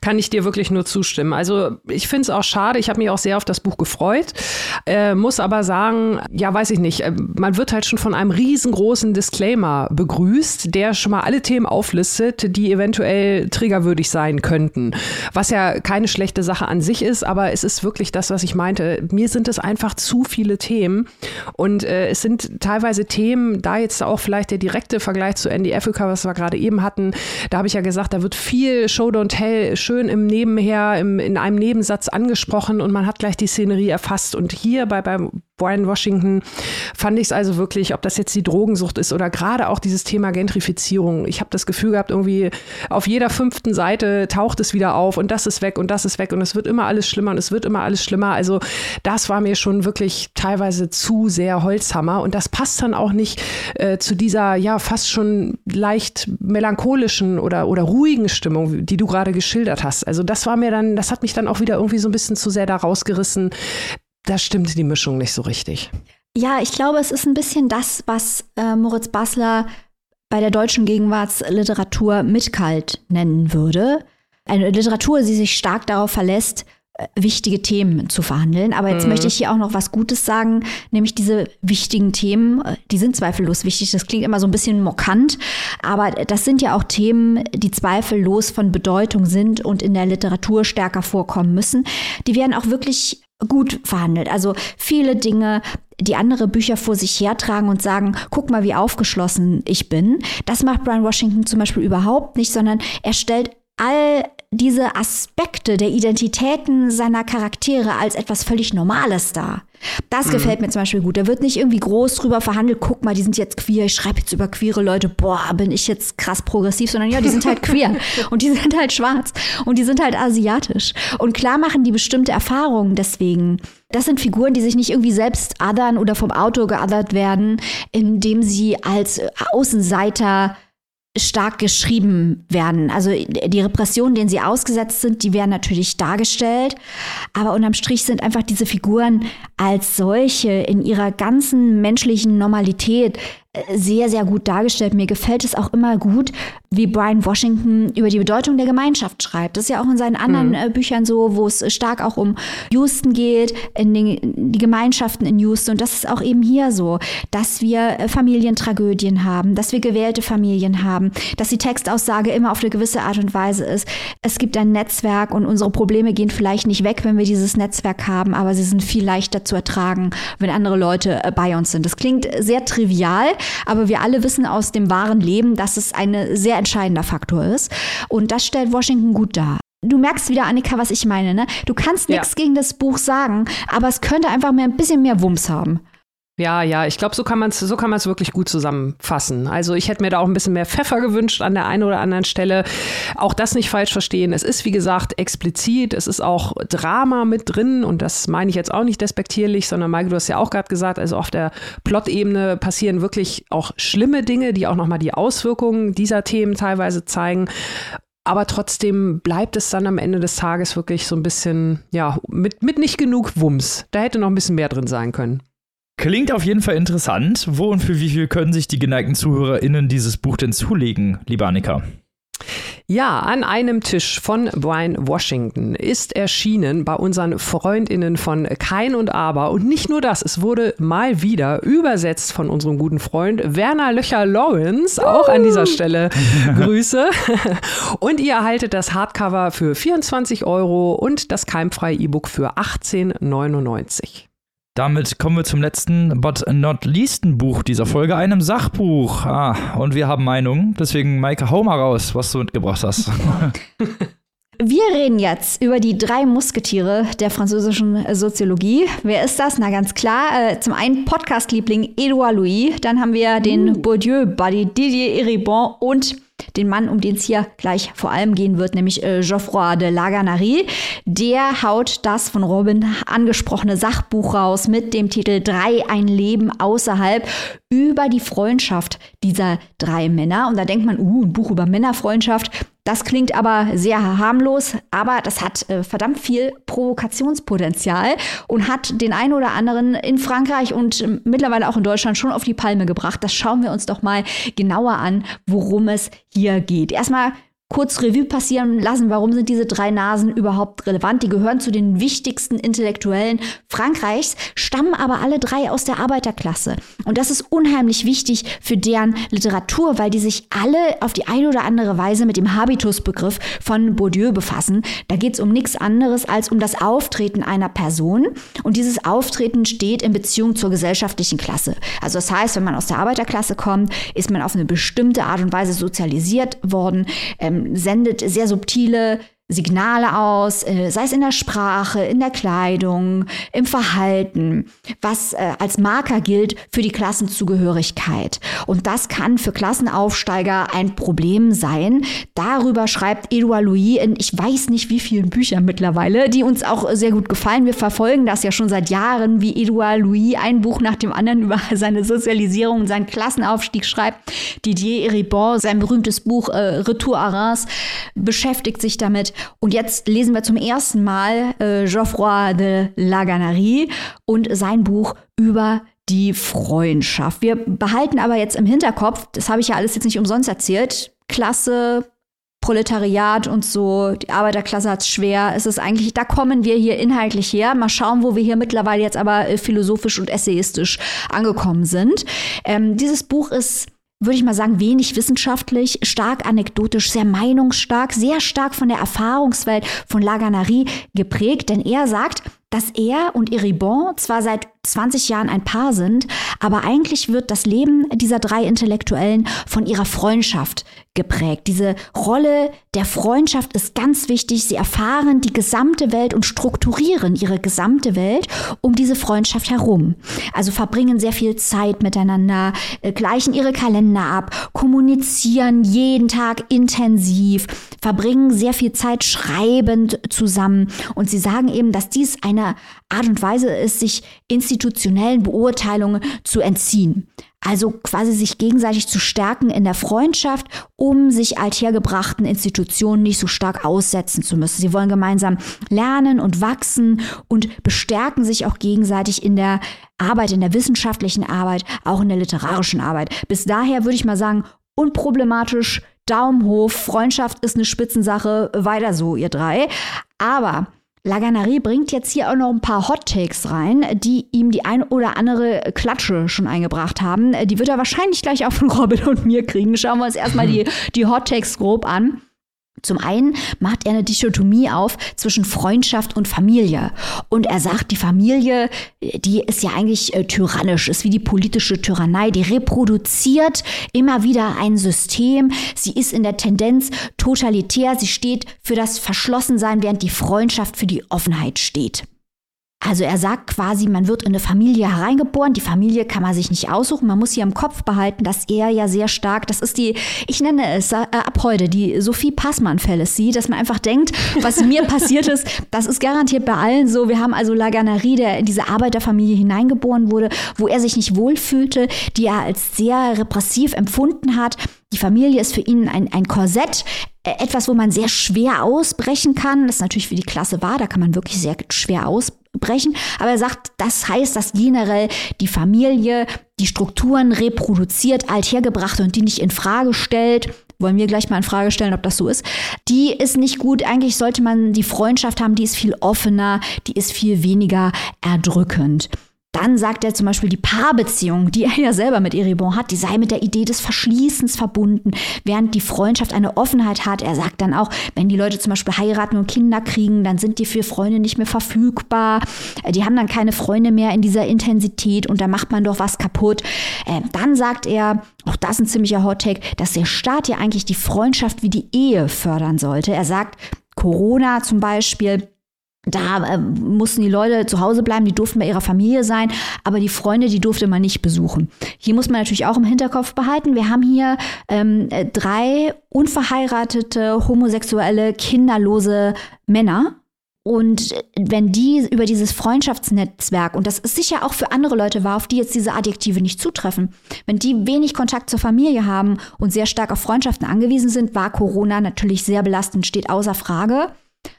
kann ich dir wirklich nur zustimmen. Also ich finde es auch schade. Ich habe mich auch sehr auf das Buch gefreut, äh, muss aber sagen, ja, weiß ich nicht. Äh, man wird halt schon von einem riesengroßen Disclaimer begrüßt, der schon mal alle Themen auflistet, die eventuell triggerwürdig sein könnten. Was ja keine schlechte Sache an sich ist, aber es ist wirklich das, was ich meinte. Mir sind es einfach zu viele Themen und äh, es sind teilweise Themen, da jetzt auch vielleicht der direkte Vergleich zu Andy Africa, was wir gerade eben hatten, da habe ich ja gesagt, da wird viel Show Don't Tell schön im Nebenher, im, in einem Nebensatz angesprochen und man hat gleich die Szenerie erfasst. Und hier bei, beim Brian Washington fand ich es also wirklich, ob das jetzt die Drogensucht ist oder gerade auch dieses Thema Gentrifizierung. Ich habe das Gefühl gehabt, irgendwie auf jeder fünften Seite taucht es wieder auf und das ist weg und das ist weg und es wird immer alles schlimmer und es wird immer alles schlimmer. Also das war mir schon wirklich teilweise zu sehr Holzhammer und das passt dann auch nicht äh, zu dieser ja fast schon leicht melancholischen oder, oder ruhigen Stimmung, die du gerade geschildert hast. Also das war mir dann, das hat mich dann auch wieder irgendwie so ein bisschen zu sehr da rausgerissen da stimmte die Mischung nicht so richtig. Ja, ich glaube, es ist ein bisschen das, was äh, Moritz Basler bei der deutschen Gegenwartsliteratur mitkalt nennen würde. Eine Literatur, die sich stark darauf verlässt, äh, wichtige Themen zu verhandeln. Aber jetzt mhm. möchte ich hier auch noch was Gutes sagen, nämlich diese wichtigen Themen, äh, die sind zweifellos wichtig. Das klingt immer so ein bisschen mokant, aber das sind ja auch Themen, die zweifellos von Bedeutung sind und in der Literatur stärker vorkommen müssen. Die werden auch wirklich gut verhandelt. Also viele Dinge, die andere Bücher vor sich hertragen und sagen, guck mal, wie aufgeschlossen ich bin. Das macht Brian Washington zum Beispiel überhaupt nicht, sondern er stellt all diese Aspekte der Identitäten seiner Charaktere als etwas völlig Normales dar. Das mhm. gefällt mir zum Beispiel gut. Da wird nicht irgendwie groß drüber verhandelt, guck mal, die sind jetzt queer, ich schreibe jetzt über queere Leute, boah, bin ich jetzt krass progressiv, sondern ja, die sind halt queer und die sind halt schwarz und die sind halt asiatisch. Und klar machen die bestimmte Erfahrungen deswegen. Das sind Figuren, die sich nicht irgendwie selbst adern oder vom Autor geadert werden, indem sie als Außenseiter stark geschrieben werden. Also die Repressionen, denen sie ausgesetzt sind, die werden natürlich dargestellt. Aber unterm Strich sind einfach diese Figuren als solche in ihrer ganzen menschlichen Normalität sehr, sehr gut dargestellt. Mir gefällt es auch immer gut, wie Brian Washington über die Bedeutung der Gemeinschaft schreibt. Das ist ja auch in seinen anderen mhm. Äh, Büchern so, wo es stark auch um Houston geht, in den, die Gemeinschaften in Houston. Und das ist auch eben hier so, dass wir äh, Familientragödien haben, dass wir gewählte Familien haben, dass die Textaussage immer auf eine gewisse Art und Weise ist. Es gibt ein Netzwerk und unsere Probleme gehen vielleicht nicht weg, wenn wir dieses Netzwerk haben, aber sie sind viel leichter zu ertragen, wenn andere Leute äh, bei uns sind. Das klingt sehr trivial, aber wir alle wissen aus dem wahren Leben, dass es ein sehr entscheidender Faktor ist. Und das stellt Washington gut dar. Du merkst wieder, Annika, was ich meine. Ne? Du kannst nichts ja. gegen das Buch sagen, aber es könnte einfach mehr ein bisschen mehr Wumms haben. Ja, ja, ich glaube, so kann man es so kann man es wirklich gut zusammenfassen. Also ich hätte mir da auch ein bisschen mehr Pfeffer gewünscht an der einen oder anderen Stelle. Auch das nicht falsch verstehen. Es ist wie gesagt explizit, es ist auch Drama mit drin und das meine ich jetzt auch nicht despektierlich, sondern Maike, du hast ja auch gerade gesagt, also auf der Plot-Ebene passieren wirklich auch schlimme Dinge, die auch nochmal die Auswirkungen dieser Themen teilweise zeigen. Aber trotzdem bleibt es dann am Ende des Tages wirklich so ein bisschen, ja, mit, mit nicht genug Wumms. Da hätte noch ein bisschen mehr drin sein können. Klingt auf jeden Fall interessant. Wo und für wie viel können sich die geneigten ZuhörerInnen dieses Buch denn zulegen, liebe Annika? Ja, an einem Tisch von Brian Washington ist erschienen bei unseren Freundinnen von Kein und Aber. Und nicht nur das, es wurde mal wieder übersetzt von unserem guten Freund Werner Löcher-Lawrence. Auch an dieser Stelle Grüße. Und ihr erhaltet das Hardcover für 24 Euro und das keimfreie E-Book für 18,99. Damit kommen wir zum letzten, but not leasten Buch dieser Folge, einem Sachbuch. Ah, und wir haben Meinungen. Deswegen, Maike, hau mal raus, was du mitgebracht hast. Wir reden jetzt über die drei Musketiere der französischen Soziologie. Wer ist das? Na ganz klar. Äh, zum einen Podcast-Liebling Edouard Louis, dann haben wir den uh. Bourdieu-Buddy Didier Eribon und den Mann, um den es hier gleich vor allem gehen wird, nämlich äh, Geoffroy de Laganary. Der haut das von Robin angesprochene Sachbuch raus mit dem Titel Drei ein Leben außerhalb über die Freundschaft dieser drei Männer. Und da denkt man, uh, ein Buch über Männerfreundschaft. Das klingt aber sehr harmlos, aber das hat äh, verdammt viel Provokationspotenzial und hat den einen oder anderen in Frankreich und äh, mittlerweile auch in Deutschland schon auf die Palme gebracht. Das schauen wir uns doch mal genauer an, worum es hier geht. Erstmal kurz Revue passieren lassen, warum sind diese drei Nasen überhaupt relevant. Die gehören zu den wichtigsten Intellektuellen Frankreichs, stammen aber alle drei aus der Arbeiterklasse. Und das ist unheimlich wichtig für deren Literatur, weil die sich alle auf die eine oder andere Weise mit dem Habitusbegriff von Bourdieu befassen. Da geht es um nichts anderes als um das Auftreten einer Person. Und dieses Auftreten steht in Beziehung zur gesellschaftlichen Klasse. Also das heißt, wenn man aus der Arbeiterklasse kommt, ist man auf eine bestimmte Art und Weise sozialisiert worden. Ähm, sendet sehr subtile Signale aus, äh, sei es in der Sprache, in der Kleidung, im Verhalten, was äh, als Marker gilt für die Klassenzugehörigkeit. Und das kann für Klassenaufsteiger ein Problem sein. Darüber schreibt Edouard Louis in ich weiß nicht wie vielen Büchern mittlerweile, die uns auch sehr gut gefallen. Wir verfolgen das ja schon seit Jahren, wie Edouard Louis ein Buch nach dem anderen über seine Sozialisierung und seinen Klassenaufstieg schreibt. Didier Eribon, sein berühmtes Buch äh, Retour à Reims, beschäftigt sich damit. Und jetzt lesen wir zum ersten Mal äh, Geoffroy de Laganerie und sein Buch über die Freundschaft. Wir behalten aber jetzt im Hinterkopf, das habe ich ja alles jetzt nicht umsonst erzählt, Klasse, Proletariat und so, die Arbeiterklasse hat es schwer. Es ist eigentlich, da kommen wir hier inhaltlich her. Mal schauen, wo wir hier mittlerweile jetzt aber äh, philosophisch und essayistisch angekommen sind. Ähm, dieses Buch ist würde ich mal sagen, wenig wissenschaftlich, stark anekdotisch, sehr meinungsstark, sehr stark von der Erfahrungswelt von Laganerie geprägt, denn er sagt, dass er und Eribon zwar seit 20 Jahren ein Paar sind, aber eigentlich wird das Leben dieser drei Intellektuellen von ihrer Freundschaft geprägt. Diese Rolle der Freundschaft ist ganz wichtig. Sie erfahren die gesamte Welt und strukturieren ihre gesamte Welt um diese Freundschaft herum. Also verbringen sehr viel Zeit miteinander, äh, gleichen ihre Kalender ab, kommunizieren jeden Tag intensiv, verbringen sehr viel Zeit schreibend zusammen. Und sie sagen eben, dass dies eine Art und Weise ist, sich institutionellen Beurteilungen zu entziehen. Also quasi sich gegenseitig zu stärken in der Freundschaft, um sich althergebrachten Institutionen nicht so stark aussetzen zu müssen. Sie wollen gemeinsam lernen und wachsen und bestärken sich auch gegenseitig in der Arbeit, in der wissenschaftlichen Arbeit, auch in der literarischen Arbeit. Bis daher würde ich mal sagen, unproblematisch, Daumen hoch, Freundschaft ist eine Spitzensache, weiter so, ihr drei. Aber Laganarie bringt jetzt hier auch noch ein paar Hot Takes rein, die ihm die ein oder andere Klatsche schon eingebracht haben. Die wird er wahrscheinlich gleich auch von Robin und mir kriegen. Schauen wir uns erstmal die, die Hot Takes grob an. Zum einen macht er eine Dichotomie auf zwischen Freundschaft und Familie. Und er sagt, die Familie, die ist ja eigentlich äh, tyrannisch, ist wie die politische Tyrannei, die reproduziert immer wieder ein System. Sie ist in der Tendenz totalitär, sie steht für das Verschlossensein, während die Freundschaft für die Offenheit steht. Also er sagt quasi, man wird in eine Familie hereingeboren, die Familie kann man sich nicht aussuchen, man muss hier im Kopf behalten, dass er ja sehr stark, das ist die, ich nenne es äh, ab heute, die Sophie Passmann-Fallacy, dass man einfach denkt, was mir passiert ist, das ist garantiert bei allen so. Wir haben also Laganarie, der in diese Arbeiterfamilie hineingeboren wurde, wo er sich nicht wohlfühlte, die er als sehr repressiv empfunden hat. Die Familie ist für ihn ein, ein Korsett, äh, etwas, wo man sehr schwer ausbrechen kann. Das ist natürlich für die Klasse wahr, da kann man wirklich sehr schwer ausbrechen brechen. Aber er sagt, das heißt, dass generell die Familie die Strukturen reproduziert, althergebracht und die nicht in Frage stellt. Wollen wir gleich mal in Frage stellen, ob das so ist. Die ist nicht gut. Eigentlich sollte man die Freundschaft haben, die ist viel offener, die ist viel weniger erdrückend. Dann sagt er zum Beispiel, die Paarbeziehung, die er ja selber mit Eribon hat, die sei mit der Idee des Verschließens verbunden, während die Freundschaft eine Offenheit hat. Er sagt dann auch, wenn die Leute zum Beispiel heiraten und Kinder kriegen, dann sind die für Freunde nicht mehr verfügbar. Äh, die haben dann keine Freunde mehr in dieser Intensität und da macht man doch was kaputt. Äh, dann sagt er, auch das ist ein ziemlicher Hottake, dass der Staat ja eigentlich die Freundschaft wie die Ehe fördern sollte. Er sagt, Corona zum Beispiel, da äh, mussten die Leute zu Hause bleiben, die durften bei ihrer Familie sein, aber die Freunde, die durfte man nicht besuchen. Hier muss man natürlich auch im Hinterkopf behalten, wir haben hier ähm, äh, drei unverheiratete, homosexuelle, kinderlose Männer. Und wenn die über dieses Freundschaftsnetzwerk, und das ist sicher auch für andere Leute wahr, auf die jetzt diese Adjektive nicht zutreffen, wenn die wenig Kontakt zur Familie haben und sehr stark auf Freundschaften angewiesen sind, war Corona natürlich sehr belastend, steht außer Frage.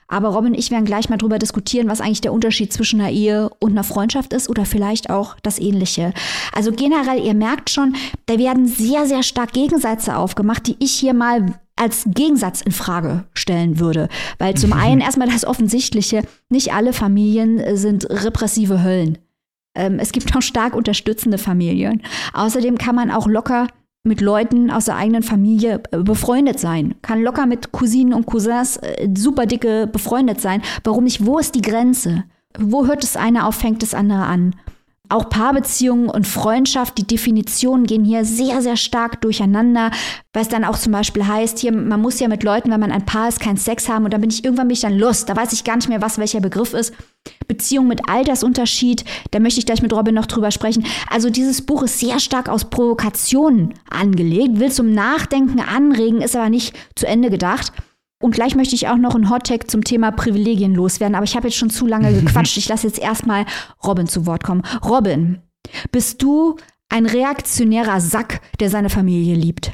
Aber Robin und ich werden gleich mal drüber diskutieren, was eigentlich der Unterschied zwischen einer Ehe und einer Freundschaft ist oder vielleicht auch das Ähnliche. Also generell, ihr merkt schon, da werden sehr, sehr stark Gegensätze aufgemacht, die ich hier mal als Gegensatz in Frage stellen würde. Weil zum einen erstmal das Offensichtliche, nicht alle Familien sind repressive Höllen. Ähm, es gibt auch stark unterstützende Familien. Außerdem kann man auch locker mit Leuten aus der eigenen Familie äh, befreundet sein. Kann locker mit Cousinen und Cousins äh, super dicke befreundet sein. Warum nicht? Wo ist die Grenze? Wo hört das eine auf, fängt das andere an? Auch Paarbeziehungen und Freundschaft, die Definitionen gehen hier sehr, sehr stark durcheinander, es dann auch zum Beispiel heißt, hier, man muss ja mit Leuten, wenn man ein Paar ist, keinen Sex haben und dann bin ich irgendwann bin ich dann Lust. Da weiß ich gar nicht mehr, was welcher Begriff ist. Beziehung mit Altersunterschied, da möchte ich gleich mit Robin noch drüber sprechen. Also dieses Buch ist sehr stark aus Provokationen angelegt, will zum Nachdenken anregen, ist aber nicht zu Ende gedacht. Und gleich möchte ich auch noch einen Hottag zum Thema Privilegien loswerden, aber ich habe jetzt schon zu lange gequatscht. Ich lasse jetzt erstmal Robin zu Wort kommen. Robin, bist du ein reaktionärer Sack, der seine Familie liebt?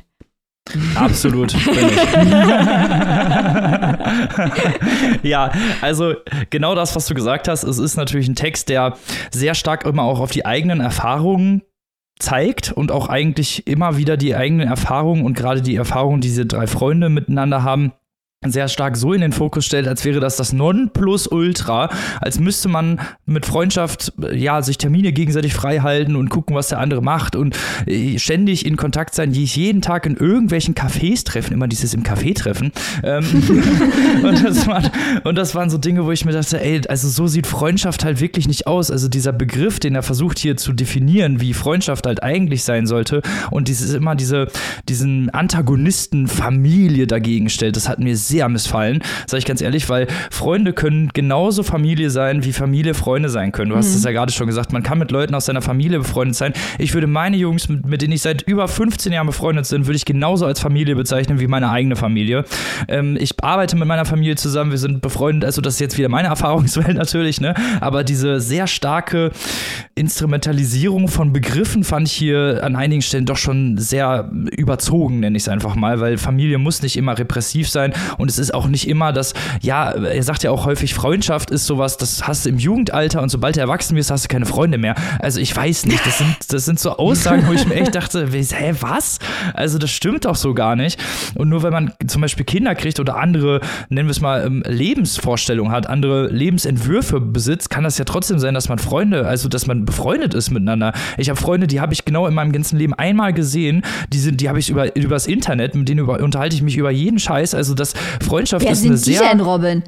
Absolut. ja, also genau das, was du gesagt hast. Es ist natürlich ein Text, der sehr stark immer auch auf die eigenen Erfahrungen zeigt und auch eigentlich immer wieder die eigenen Erfahrungen und gerade die Erfahrungen, die diese drei Freunde miteinander haben, sehr stark so in den Fokus stellt, als wäre das das Nonplusultra, als müsste man mit Freundschaft ja sich Termine gegenseitig frei halten und gucken, was der andere macht und äh, ständig in Kontakt sein, die ich jeden Tag in irgendwelchen Cafés treffen, immer dieses im Café treffen. Ähm, und, das waren, und das waren so Dinge, wo ich mir dachte, ey, also so sieht Freundschaft halt wirklich nicht aus. Also dieser Begriff, den er versucht hier zu definieren, wie Freundschaft halt eigentlich sein sollte und dieses immer diese diesen Antagonisten Familie dagegen stellt, das hat mir sehr sehr missfallen, sage ich ganz ehrlich, weil Freunde können genauso Familie sein, wie Familie Freunde sein können. Du hast es mhm. ja gerade schon gesagt, man kann mit Leuten aus seiner Familie befreundet sein. Ich würde meine Jungs, mit, mit, denen ich seit über 15 Jahren befreundet bin, würde ich genauso als Familie bezeichnen wie meine eigene Familie. Ähm, ich arbeite mit meiner Familie zusammen, wir sind befreundet, also das ist jetzt wieder meine Erfahrungswelt natürlich, ne? Aber diese sehr starke Instrumentalisierung von Begriffen fand ich hier an einigen Stellen doch schon sehr überzogen, nenne ich es einfach mal, weil Familie muss nicht immer repressiv sein und es ist auch nicht immer das, ja, er sagt ja auch häufig, Freundschaft ist sowas, das hast du im Jugendalter und sobald du erwachsen wirst, hast du keine Freunde mehr. Also ich weiß nicht, das sind, das sind so Aussagen, wo ich mir echt dachte, hä, was? Also das stimmt doch so gar nicht. Und nur wenn man zum Beispiel Kinder kriegt oder andere, nennen wir es mal, ähm, Lebensvorstellungen hat, andere Lebensentwürfe besitzt, kann das ja trotzdem sein, dass man Freunde, also dass man befreundet ist miteinander. Ich habe Freunde, die habe ich genau in meinem ganzen Leben einmal gesehen, die sind, die habe ich über übers Internet, mit denen über, unterhalte ich mich über jeden Scheiß. Also das Freundschaft Wer ist sind eine die sehr. denn, Robin?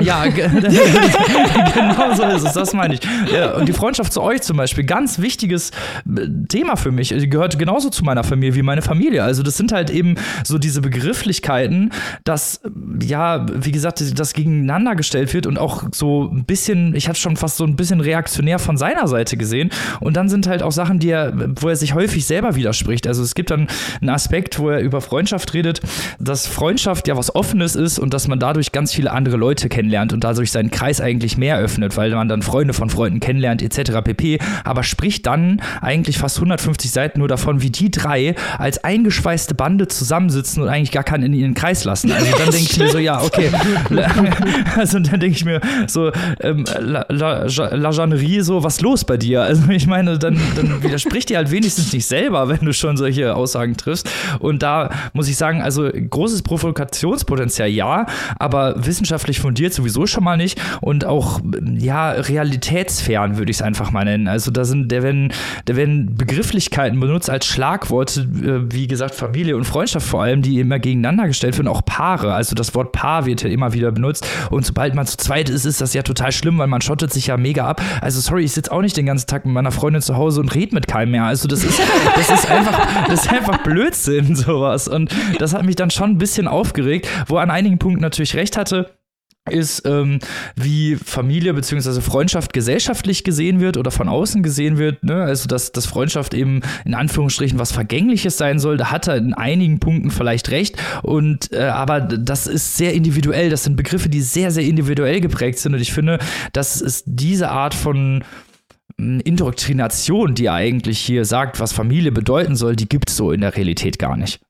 Ja, genau so ist es, das meine ich. Ja, und die Freundschaft zu euch zum Beispiel, ganz wichtiges äh, Thema für mich. Die gehört genauso zu meiner Familie wie meine Familie. Also das sind halt eben so diese Begrifflichkeiten, dass, ja, wie gesagt, das gegeneinander gestellt wird und auch so ein bisschen, ich hatte schon fast so ein bisschen reaktionär von seiner Seite gesehen. Und dann sind halt auch Sachen, die er, wo er sich häufig selber widerspricht. Also es gibt dann einen Aspekt, wo er über Freundschaft redet, dass Freundschaft ja was Offenes ist und dass man dadurch ganz viele andere Leute kennt kennenlernt und dadurch seinen Kreis eigentlich mehr öffnet, weil man dann Freunde von Freunden kennenlernt etc. pp. Aber spricht dann eigentlich fast 150 Seiten nur davon, wie die drei als eingeschweißte Bande zusammensitzen und eigentlich gar keinen in ihren Kreis lassen. Also dann denke ich mir so, ja, okay. Also dann denke ich mir so, ähm, La, La, La Jeannerie, so, was los bei dir? Also ich meine, dann, dann widerspricht dir halt wenigstens nicht selber, wenn du schon solche Aussagen triffst. Und da muss ich sagen, also großes Provokationspotenzial ja, aber wissenschaftlich fundiert sowieso schon mal nicht und auch ja realitätsfern würde ich es einfach mal nennen. Also da sind da werden da werden Begrifflichkeiten benutzt als Schlagworte, äh, wie gesagt Familie und Freundschaft vor allem, die immer gegeneinander gestellt werden, auch Paare. Also das Wort Paar wird ja immer wieder benutzt und sobald man zu zweit ist, ist das ja total schlimm, weil man schottet sich ja mega ab. Also sorry, ich sitze auch nicht den ganzen Tag mit meiner Freundin zu Hause und rede mit keinem mehr. Also das ist das ist einfach das ist einfach Blödsinn sowas und das hat mich dann schon ein bisschen aufgeregt, wo an einigen Punkten natürlich recht hatte ist, ähm, wie Familie bzw. Freundschaft gesellschaftlich gesehen wird oder von außen gesehen wird. Ne? Also, dass, dass Freundschaft eben in Anführungsstrichen was Vergängliches sein soll. Da hat er in einigen Punkten vielleicht recht. Und äh, aber das ist sehr individuell. Das sind Begriffe, die sehr, sehr individuell geprägt sind. Und ich finde, dass es diese Art von hm, Indoktrination, die er eigentlich hier sagt, was Familie bedeuten soll, die gibt es so in der Realität gar nicht.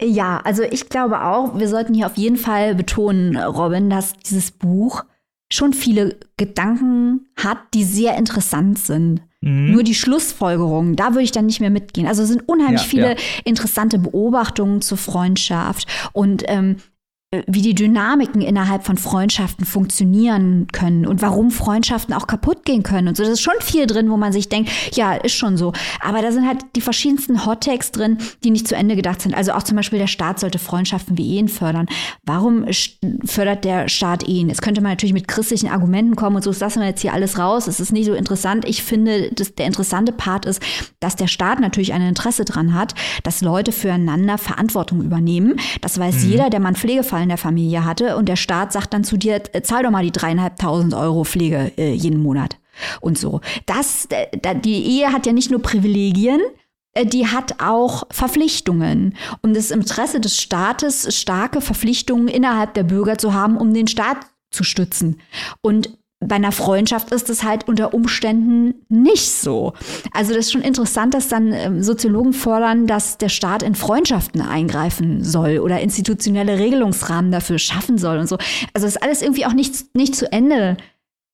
Ja, also ich glaube auch, wir sollten hier auf jeden Fall betonen, Robin, dass dieses Buch schon viele Gedanken hat, die sehr interessant sind. Mhm. Nur die Schlussfolgerungen, da würde ich dann nicht mehr mitgehen. Also es sind unheimlich ja, viele ja. interessante Beobachtungen zur Freundschaft und ähm, äh, wie die Dynamiken innerhalb von Freundschaften funktionieren können und warum Freundschaften auch kaputt gehen können und so. Das ist schon viel drin, wo man sich denkt, ja, ist schon so. Aber da sind halt die verschiedensten Hottakes drin, die nicht zu Ende gedacht sind. Also auch zum Beispiel der Staat sollte Freundschaften wie Ehen fördern. Warum fördert der Staat Ehen? Jetzt könnte man natürlich mit christlichen Argumenten kommen und so, das lassen wir jetzt hier alles raus. Es ist nicht so interessant. Ich finde, dass der interessante Part ist, dass der Staat natürlich ein Interesse dran hat, dass Leute füreinander Verantwortung übernehmen. Das weiß mhm. jeder, der man Pflegefall Ausfall in der Familie hatte und der Staat sagt dann zu dir, äh, zahl doch mal die dreieinhalbtausend Euro Pflege äh, jeden Monat und so. Das, äh, die Ehe hat ja nicht nur Privilegien, äh, die hat auch Verpflichtungen. Und es ist im Interesse des Staates, starke Verpflichtungen innerhalb der Bürger zu haben, um den Staat zu stützen. Und bei einer Freundschaft ist es halt unter Umständen nicht so. Also das ist schon interessant, dass dann ähm, Soziologen fordern, dass der Staat in Freundschaften eingreifen soll oder institutionelle Regelungsrahmen dafür schaffen soll und so. Also das ist alles irgendwie auch nicht, nicht zu Ende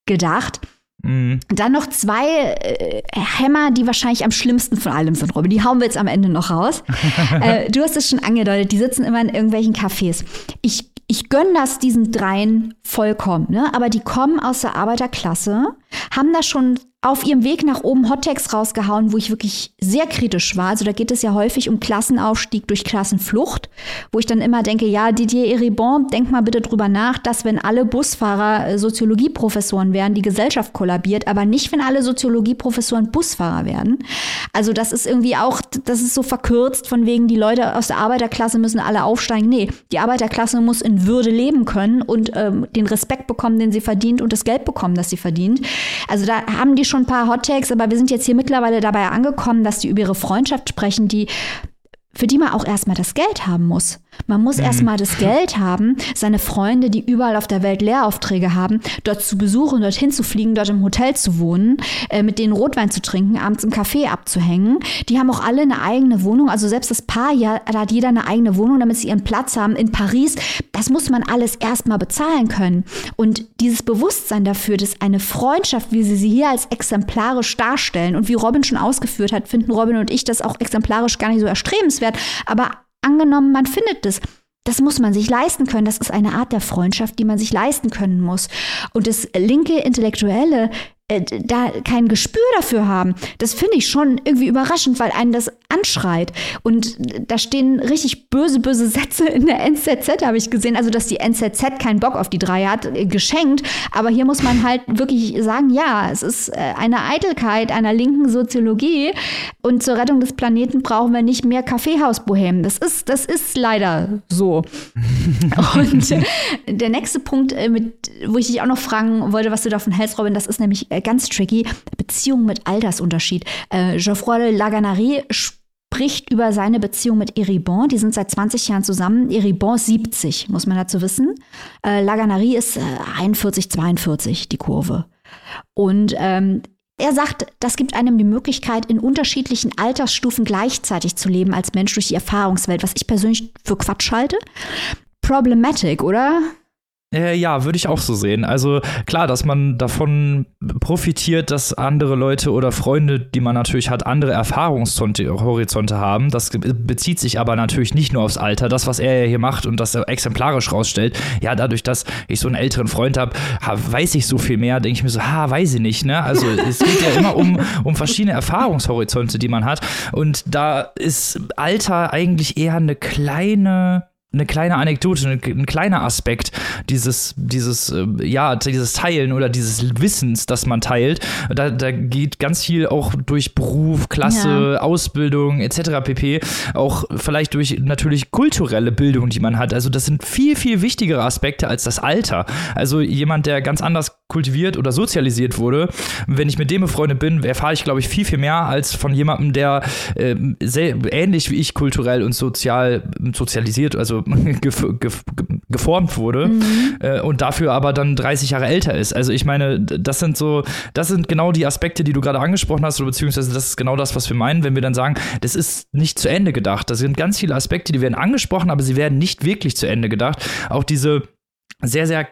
gedacht. Mhm. Dann noch zwei äh, Hämmer, die wahrscheinlich am schlimmsten von allem sind, Robin. Die hauen wir jetzt am Ende noch raus. äh, du hast es schon angedeutet, die sitzen immer in irgendwelchen Cafés. Ich ich gönne das diesen dreien vollkommen, ne? aber die kommen aus der Arbeiterklasse, haben da schon auf ihrem Weg nach oben Hottext rausgehauen, wo ich wirklich sehr kritisch war. Also da geht es ja häufig um Klassenaufstieg durch Klassenflucht, wo ich dann immer denke, ja, Didier Eribon, denk mal bitte drüber nach, dass wenn alle Busfahrer äh, Soziologieprofessoren wären, die Gesellschaft kollabiert, aber nicht, wenn alle Soziologieprofessoren Busfahrer werden. Also das ist irgendwie auch, das ist so verkürzt, von wegen die Leute aus der Arbeiterklasse müssen alle aufsteigen. Nee, die Arbeiterklasse muss in Würde leben können und ähm, den Respekt bekommen, den sie verdient und das Geld bekommen, das sie verdient. Also da haben die schon ein paar Hot Takes, aber wir sind jetzt hier mittlerweile dabei angekommen, dass die über ihre Freundschaft sprechen, die für die man auch erstmal das Geld haben muss. Man muss mhm. erstmal das Geld haben, seine Freunde, die überall auf der Welt Lehraufträge haben, dort zu besuchen, dorthin zu fliegen, dort im Hotel zu wohnen, äh, mit denen Rotwein zu trinken, abends im Café abzuhängen. Die haben auch alle eine eigene Wohnung. Also selbst das Paar hier, da hat jeder eine eigene Wohnung, damit sie ihren Platz haben in Paris. Das muss man alles erstmal bezahlen können. Und dieses Bewusstsein dafür, dass eine Freundschaft, wie sie sie hier als exemplarisch darstellen und wie Robin schon ausgeführt hat, finden Robin und ich das auch exemplarisch gar nicht so erstrebenswert. Aber angenommen, man findet es. Das muss man sich leisten können. Das ist eine Art der Freundschaft, die man sich leisten können muss. Und das linke Intellektuelle äh, da kein Gespür dafür haben. Das finde ich schon irgendwie überraschend, weil einen das anschreit. Und da stehen richtig böse, böse Sätze in der NZZ, habe ich gesehen. Also, dass die NZZ keinen Bock auf die drei hat, äh, geschenkt. Aber hier muss man halt wirklich sagen, ja, es ist äh, eine Eitelkeit einer linken Soziologie. Und zur Rettung des Planeten brauchen wir nicht mehr Kaffeehausbohemen. Das ist, das ist leider so. Und der nächste Punkt, mit, wo ich dich auch noch fragen wollte, was du davon hältst, Robin, das ist nämlich äh, ganz tricky. Beziehung mit Altersunterschied. Äh, Geoffroy Laganarie spricht über seine Beziehung mit Eribon. Die sind seit 20 Jahren zusammen. Eribon 70, muss man dazu wissen. Äh, Laganarie ist äh, 41, 42, die Kurve. Und ähm, er sagt, das gibt einem die Möglichkeit, in unterschiedlichen Altersstufen gleichzeitig zu leben als Mensch durch die Erfahrungswelt, was ich persönlich für Quatsch halte. Problematic, oder? Äh, ja, würde ich auch so sehen. Also klar, dass man davon profitiert, dass andere Leute oder Freunde, die man natürlich hat, andere Erfahrungshorizonte haben. Das bezieht sich aber natürlich nicht nur aufs Alter. Das, was er hier macht und das er exemplarisch rausstellt, ja, dadurch, dass ich so einen älteren Freund habe, weiß ich so viel mehr, denke ich mir so, ha, weiß ich nicht, ne? Also es geht ja immer um, um verschiedene Erfahrungshorizonte, die man hat. Und da ist Alter eigentlich eher eine kleine eine kleine Anekdote, ein, ein kleiner Aspekt dieses, dieses, äh, ja, dieses Teilen oder dieses Wissens, das man teilt. Da, da geht ganz viel auch durch Beruf, Klasse, ja. Ausbildung etc. pp. Auch vielleicht durch natürlich kulturelle Bildung, die man hat. Also das sind viel, viel wichtigere Aspekte als das Alter. Also jemand, der ganz anders kultiviert oder sozialisiert wurde, wenn ich mit dem befreundet bin, erfahre ich, glaube ich, viel, viel mehr als von jemandem, der äh, sehr, ähnlich wie ich kulturell und sozial sozialisiert, also gef gef geformt wurde mhm. äh, und dafür aber dann 30 Jahre älter ist. Also ich meine, das sind so, das sind genau die Aspekte, die du gerade angesprochen hast, oder beziehungsweise das ist genau das, was wir meinen, wenn wir dann sagen, das ist nicht zu Ende gedacht. Da sind ganz viele Aspekte, die werden angesprochen, aber sie werden nicht wirklich zu Ende gedacht. Auch diese sehr, sehr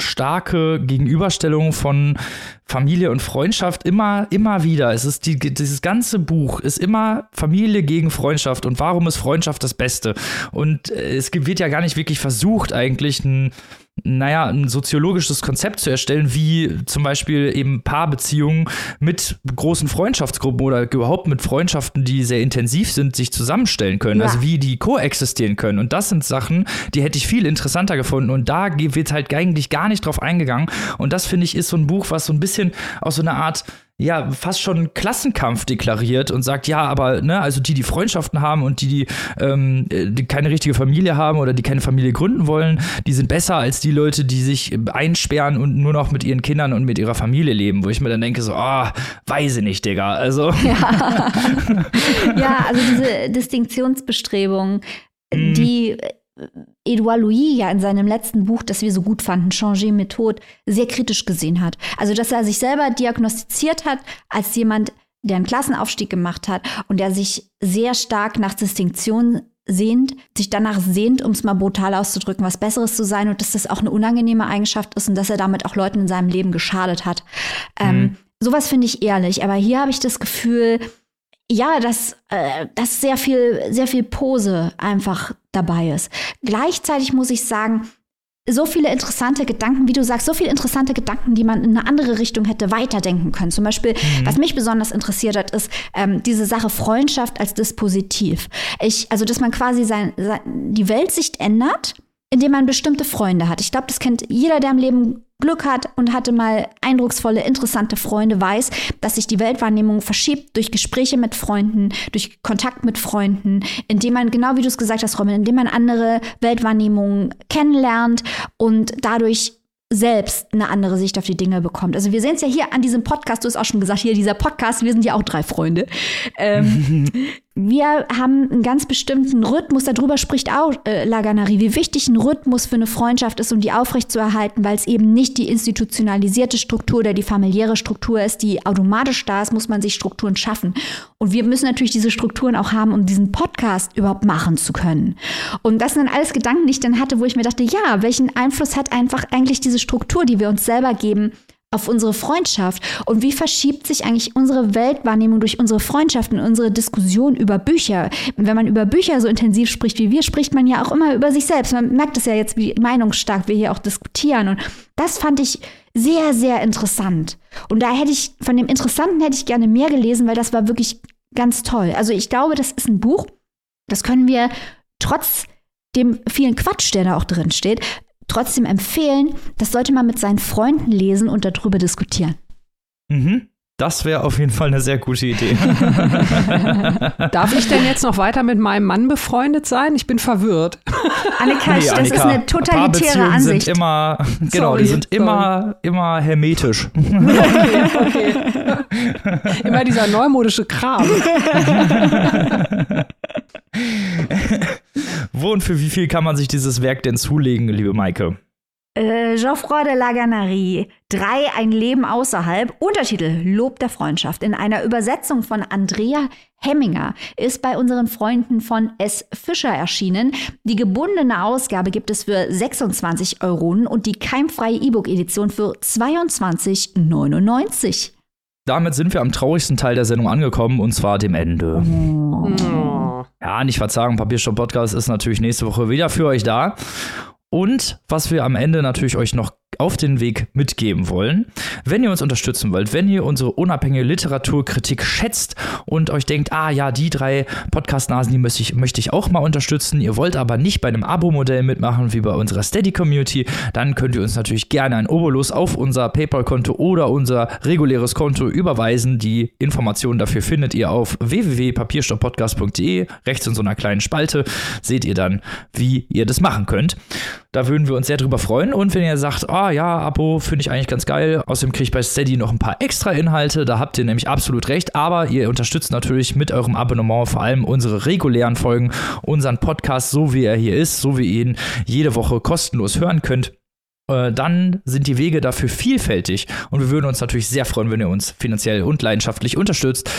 kontraststarke Gegenüberstellung von Familie und Freundschaft immer, immer wieder. Es ist die, dieses ganze Buch ist immer Familie gegen Freundschaft und warum ist Freundschaft das Beste? Und äh, es wird ja gar nicht wirklich versucht, eigentlich ein naja, ein soziologisches Konzept zu erstellen, wie zum Beispiel eben Paarbeziehungen mit großen Freundschaftsgruppen oder überhaupt mit Freundschaften, die sehr intensiv sind, sich zusammenstellen können. Ja. Also wie die koexistieren können. Und das sind Sachen, die hätte ich viel interessanter gefunden. Und da wird halt eigentlich gar nicht drauf eingegangen. Und das finde ich ist so ein Buch, was so ein bisschen aus so einer Art ja, fast schon Klassenkampf deklariert und sagt, ja, aber, ne, also die, die Freundschaften haben und die, die, ähm, die keine richtige Familie haben oder die keine Familie gründen wollen, die sind besser als die Leute, die sich einsperren und nur noch mit ihren Kindern und mit ihrer Familie leben, wo ich mir dann denke, so, ah, oh, weiß ich nicht, Digga. Also. Ja, ja also diese Distinktionsbestrebungen, mhm. die Edouard Louis ja in seinem letzten Buch, das wir so gut fanden, Changer Methode, sehr kritisch gesehen hat. Also, dass er sich selber diagnostiziert hat als jemand, der einen Klassenaufstieg gemacht hat und der sich sehr stark nach Distinktion sehnt, sich danach sehnt, um es mal brutal auszudrücken, was Besseres zu sein und dass das auch eine unangenehme Eigenschaft ist und dass er damit auch Leuten in seinem Leben geschadet hat. Ähm, mhm. Ähm, sowas finde ich ehrlich, aber hier habe ich das Gefühl, ja, dass, äh, dass sehr viel, sehr viel Pose einfach dabei ist. Gleichzeitig muss ich sagen, so viele interessante Gedanken, wie du sagst, so viele interessante Gedanken, die man in eine andere Richtung hätte weiterdenken können. Zum Beispiel, mhm. was mich besonders interessiert hat, ist ähm, diese Sache Freundschaft als Dispositiv. Ich, also, dass man quasi sein, sein, die Weltsicht ändert, indem man bestimmte Freunde hat. Ich glaube, das kennt jeder, der im Leben Glück hat und hatte mal eindrucksvolle, interessante Freunde, weiß, dass sich die Weltwahrnehmung verschiebt durch Gespräche mit Freunden, durch Kontakt mit Freunden, indem man, genau wie du es gesagt hast, Robin, indem man andere Weltwahrnehmungen kennenlernt und dadurch selbst eine andere Sicht auf die Dinge bekommt. Also wir sehen es ja hier an diesem Podcast, du hast auch schon gesagt, hier dieser Podcast, wir sind ja auch drei Freunde. Ähm, wir haben einen ganz bestimmten Rhythmus, darüber spricht auch äh, Laganari, wie wichtig ein Rhythmus für eine Freundschaft ist, um die aufrechtzuerhalten, weil es eben nicht die institutionalisierte Struktur oder die familiäre Struktur ist, die automatisch da ist, muss man sich Strukturen schaffen. Und wir müssen natürlich diese Strukturen auch haben, um diesen Podcast überhaupt machen zu können. Und das sind dann alles Gedanken, die ich dann hatte, wo ich mir dachte, ja, welchen Einfluss hat einfach eigentlich diese Struktur, die wir uns selber geben, auf unsere Freundschaft und wie verschiebt sich eigentlich unsere Weltwahrnehmung durch unsere Freundschaften, unsere Diskussion über Bücher. Und wenn man über Bücher so intensiv spricht wie wir, spricht man ja auch immer über sich selbst. Man merkt es ja jetzt, wie meinungsstark wir hier auch diskutieren. Und das fand ich sehr, sehr interessant. Und da hätte ich, von dem Interessanten hätte ich gerne mehr gelesen, weil das war wirklich ganz toll. Also ich glaube, das ist ein Buch, das können wir trotz dem vielen Quatsch, der da auch drin steht, trotzdem empfehlen, das sollte man mit seinen Freunden lesen und darüber diskutieren. Mhm. Das wäre auf jeden Fall eine sehr gute Idee. Darf ich denn jetzt noch weiter mit meinem Mann befreundet sein? Ich bin verwirrt. Annika, nee, das Annika, ist eine totalitäre Ansicht. Sind immer, genau, sorry, die sind sorry. immer, immer hermetisch. Okay, okay. Immer dieser neumodische Kram. Wo und für wie viel kann man sich dieses Werk denn zulegen, liebe Maike? Äh, Geoffroy de Laganerie, Drei Ein Leben außerhalb, Untertitel Lob der Freundschaft. In einer Übersetzung von Andrea Hemminger ist bei unseren Freunden von S. Fischer erschienen. Die gebundene Ausgabe gibt es für 26 Euro und die keimfreie E-Book-Edition für 22,99. Damit sind wir am traurigsten Teil der Sendung angekommen und zwar dem Ende. Oh. Ja, nicht verzagen, Papierstopp Podcast ist natürlich nächste Woche wieder für euch da. Und was wir am Ende natürlich euch noch auf den Weg mitgeben wollen. Wenn ihr uns unterstützen wollt, wenn ihr unsere unabhängige Literaturkritik schätzt und euch denkt, ah ja, die drei Podcast-Nasen, die möchte ich, möchte ich auch mal unterstützen, ihr wollt aber nicht bei einem Abo-Modell mitmachen wie bei unserer Steady-Community, dann könnt ihr uns natürlich gerne ein Obolus auf unser PayPal-Konto oder unser reguläres Konto überweisen. Die Informationen dafür findet ihr auf www.papierstopppodcast.de. Rechts in so einer kleinen Spalte seht ihr dann, wie ihr das machen könnt. Da würden wir uns sehr drüber freuen. Und wenn ihr sagt, ah ja, Abo finde ich eigentlich ganz geil. Außerdem kriege ich bei Steady noch ein paar extra Inhalte. Da habt ihr nämlich absolut recht. Aber ihr unterstützt natürlich mit eurem Abonnement vor allem unsere regulären Folgen, unseren Podcast, so wie er hier ist, so wie ihr ihn jede Woche kostenlos hören könnt äh, dann sind die Wege dafür vielfältig und wir würden uns natürlich sehr freuen, wenn ihr uns finanziell und leidenschaftlich unterstützt.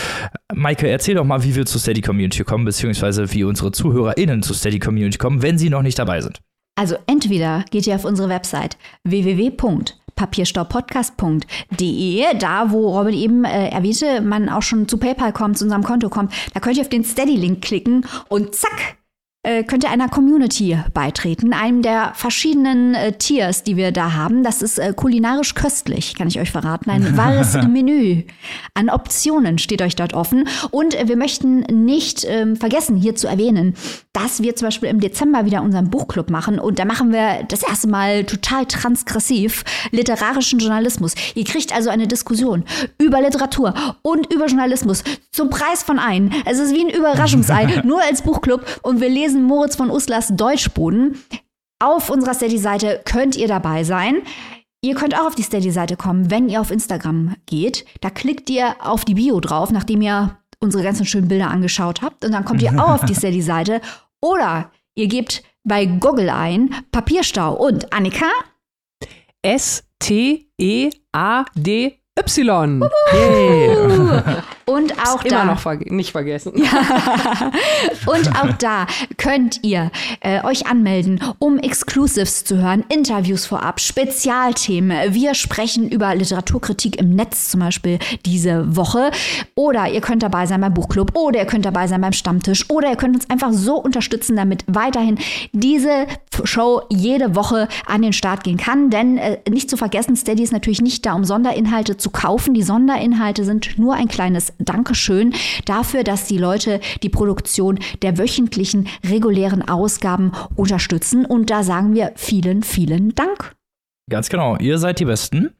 Maike, erzähl doch mal, wie wir zur Steady Community kommen, beziehungsweise wie unsere ZuhörerInnen zur Steady Community kommen, wenn sie noch nicht dabei sind. Also entweder geht ihr auf unsere Website www.papierstaupodcast.de, da wo Robin eben äh, erwähnte, man auch schon zu PayPal kommt, zu unserem Konto kommt, da könnt ihr auf den Steady-Link klicken und zack, äh, könnt ihr einer Community beitreten, einem der verschiedenen äh, Tiers, die wir da haben. Das ist äh, kulinarisch köstlich, kann ich euch verraten. Ein wahres Menü an Optionen steht euch dort offen. Und äh, wir möchten nicht ähm, vergessen, hier zu erwähnen, dass wir zum Beispiel im Dezember wieder unseren Buchclub machen. Und da machen wir das erste Mal total transgressiv literarischen Journalismus. Ihr kriegt also eine Diskussion über Literatur und über Journalismus zum Preis von ein. Es ist wie ein Überraschungsei, nur als Buchclub. Und wir lesen lesen Moritz von Uslers Deutschboden. Auf unserer Steady-Seite könnt ihr dabei sein. Ihr könnt auch auf die Steady-Seite kommen, wenn ihr auf Instagram geht. Da klickt ihr auf die Bio drauf, nachdem ihr unsere ganzen schönen Bilder angeschaut habt. Und dann kommt ihr auch auf die Steady-Seite. Oder ihr gebt bei Google ein Papierstau und Annika. S-T-E-A-D Y. Yeah. Und auch Immer da. noch verge nicht vergessen. Und auch da könnt ihr äh, euch anmelden, um Exclusives zu hören, Interviews vorab, Spezialthemen. Wir sprechen über Literaturkritik im Netz zum Beispiel diese Woche. Oder ihr könnt dabei sein beim Buchclub oder ihr könnt dabei sein beim Stammtisch oder ihr könnt uns einfach so unterstützen, damit weiterhin diese Show jede Woche an den Start gehen kann. Denn äh, nicht zu vergessen, Steady ist natürlich nicht da, um Sonderinhalte zu kaufen. Die Sonderinhalte sind nur ein kleines Dankeschön dafür, dass die Leute die Produktion der wöchentlichen regulären Ausgaben unterstützen. Und da sagen wir vielen, vielen Dank. Ganz genau, ihr seid die Besten.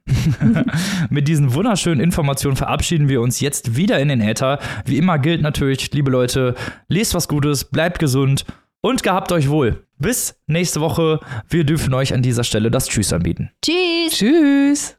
Mit diesen wunderschönen Informationen verabschieden wir uns jetzt wieder in den Äther. Wie immer gilt natürlich, liebe Leute, lest was Gutes, bleibt gesund und gehabt euch wohl. Bis nächste Woche. Wir dürfen euch an dieser Stelle das Tschüss anbieten. Tschüss. Tschüss.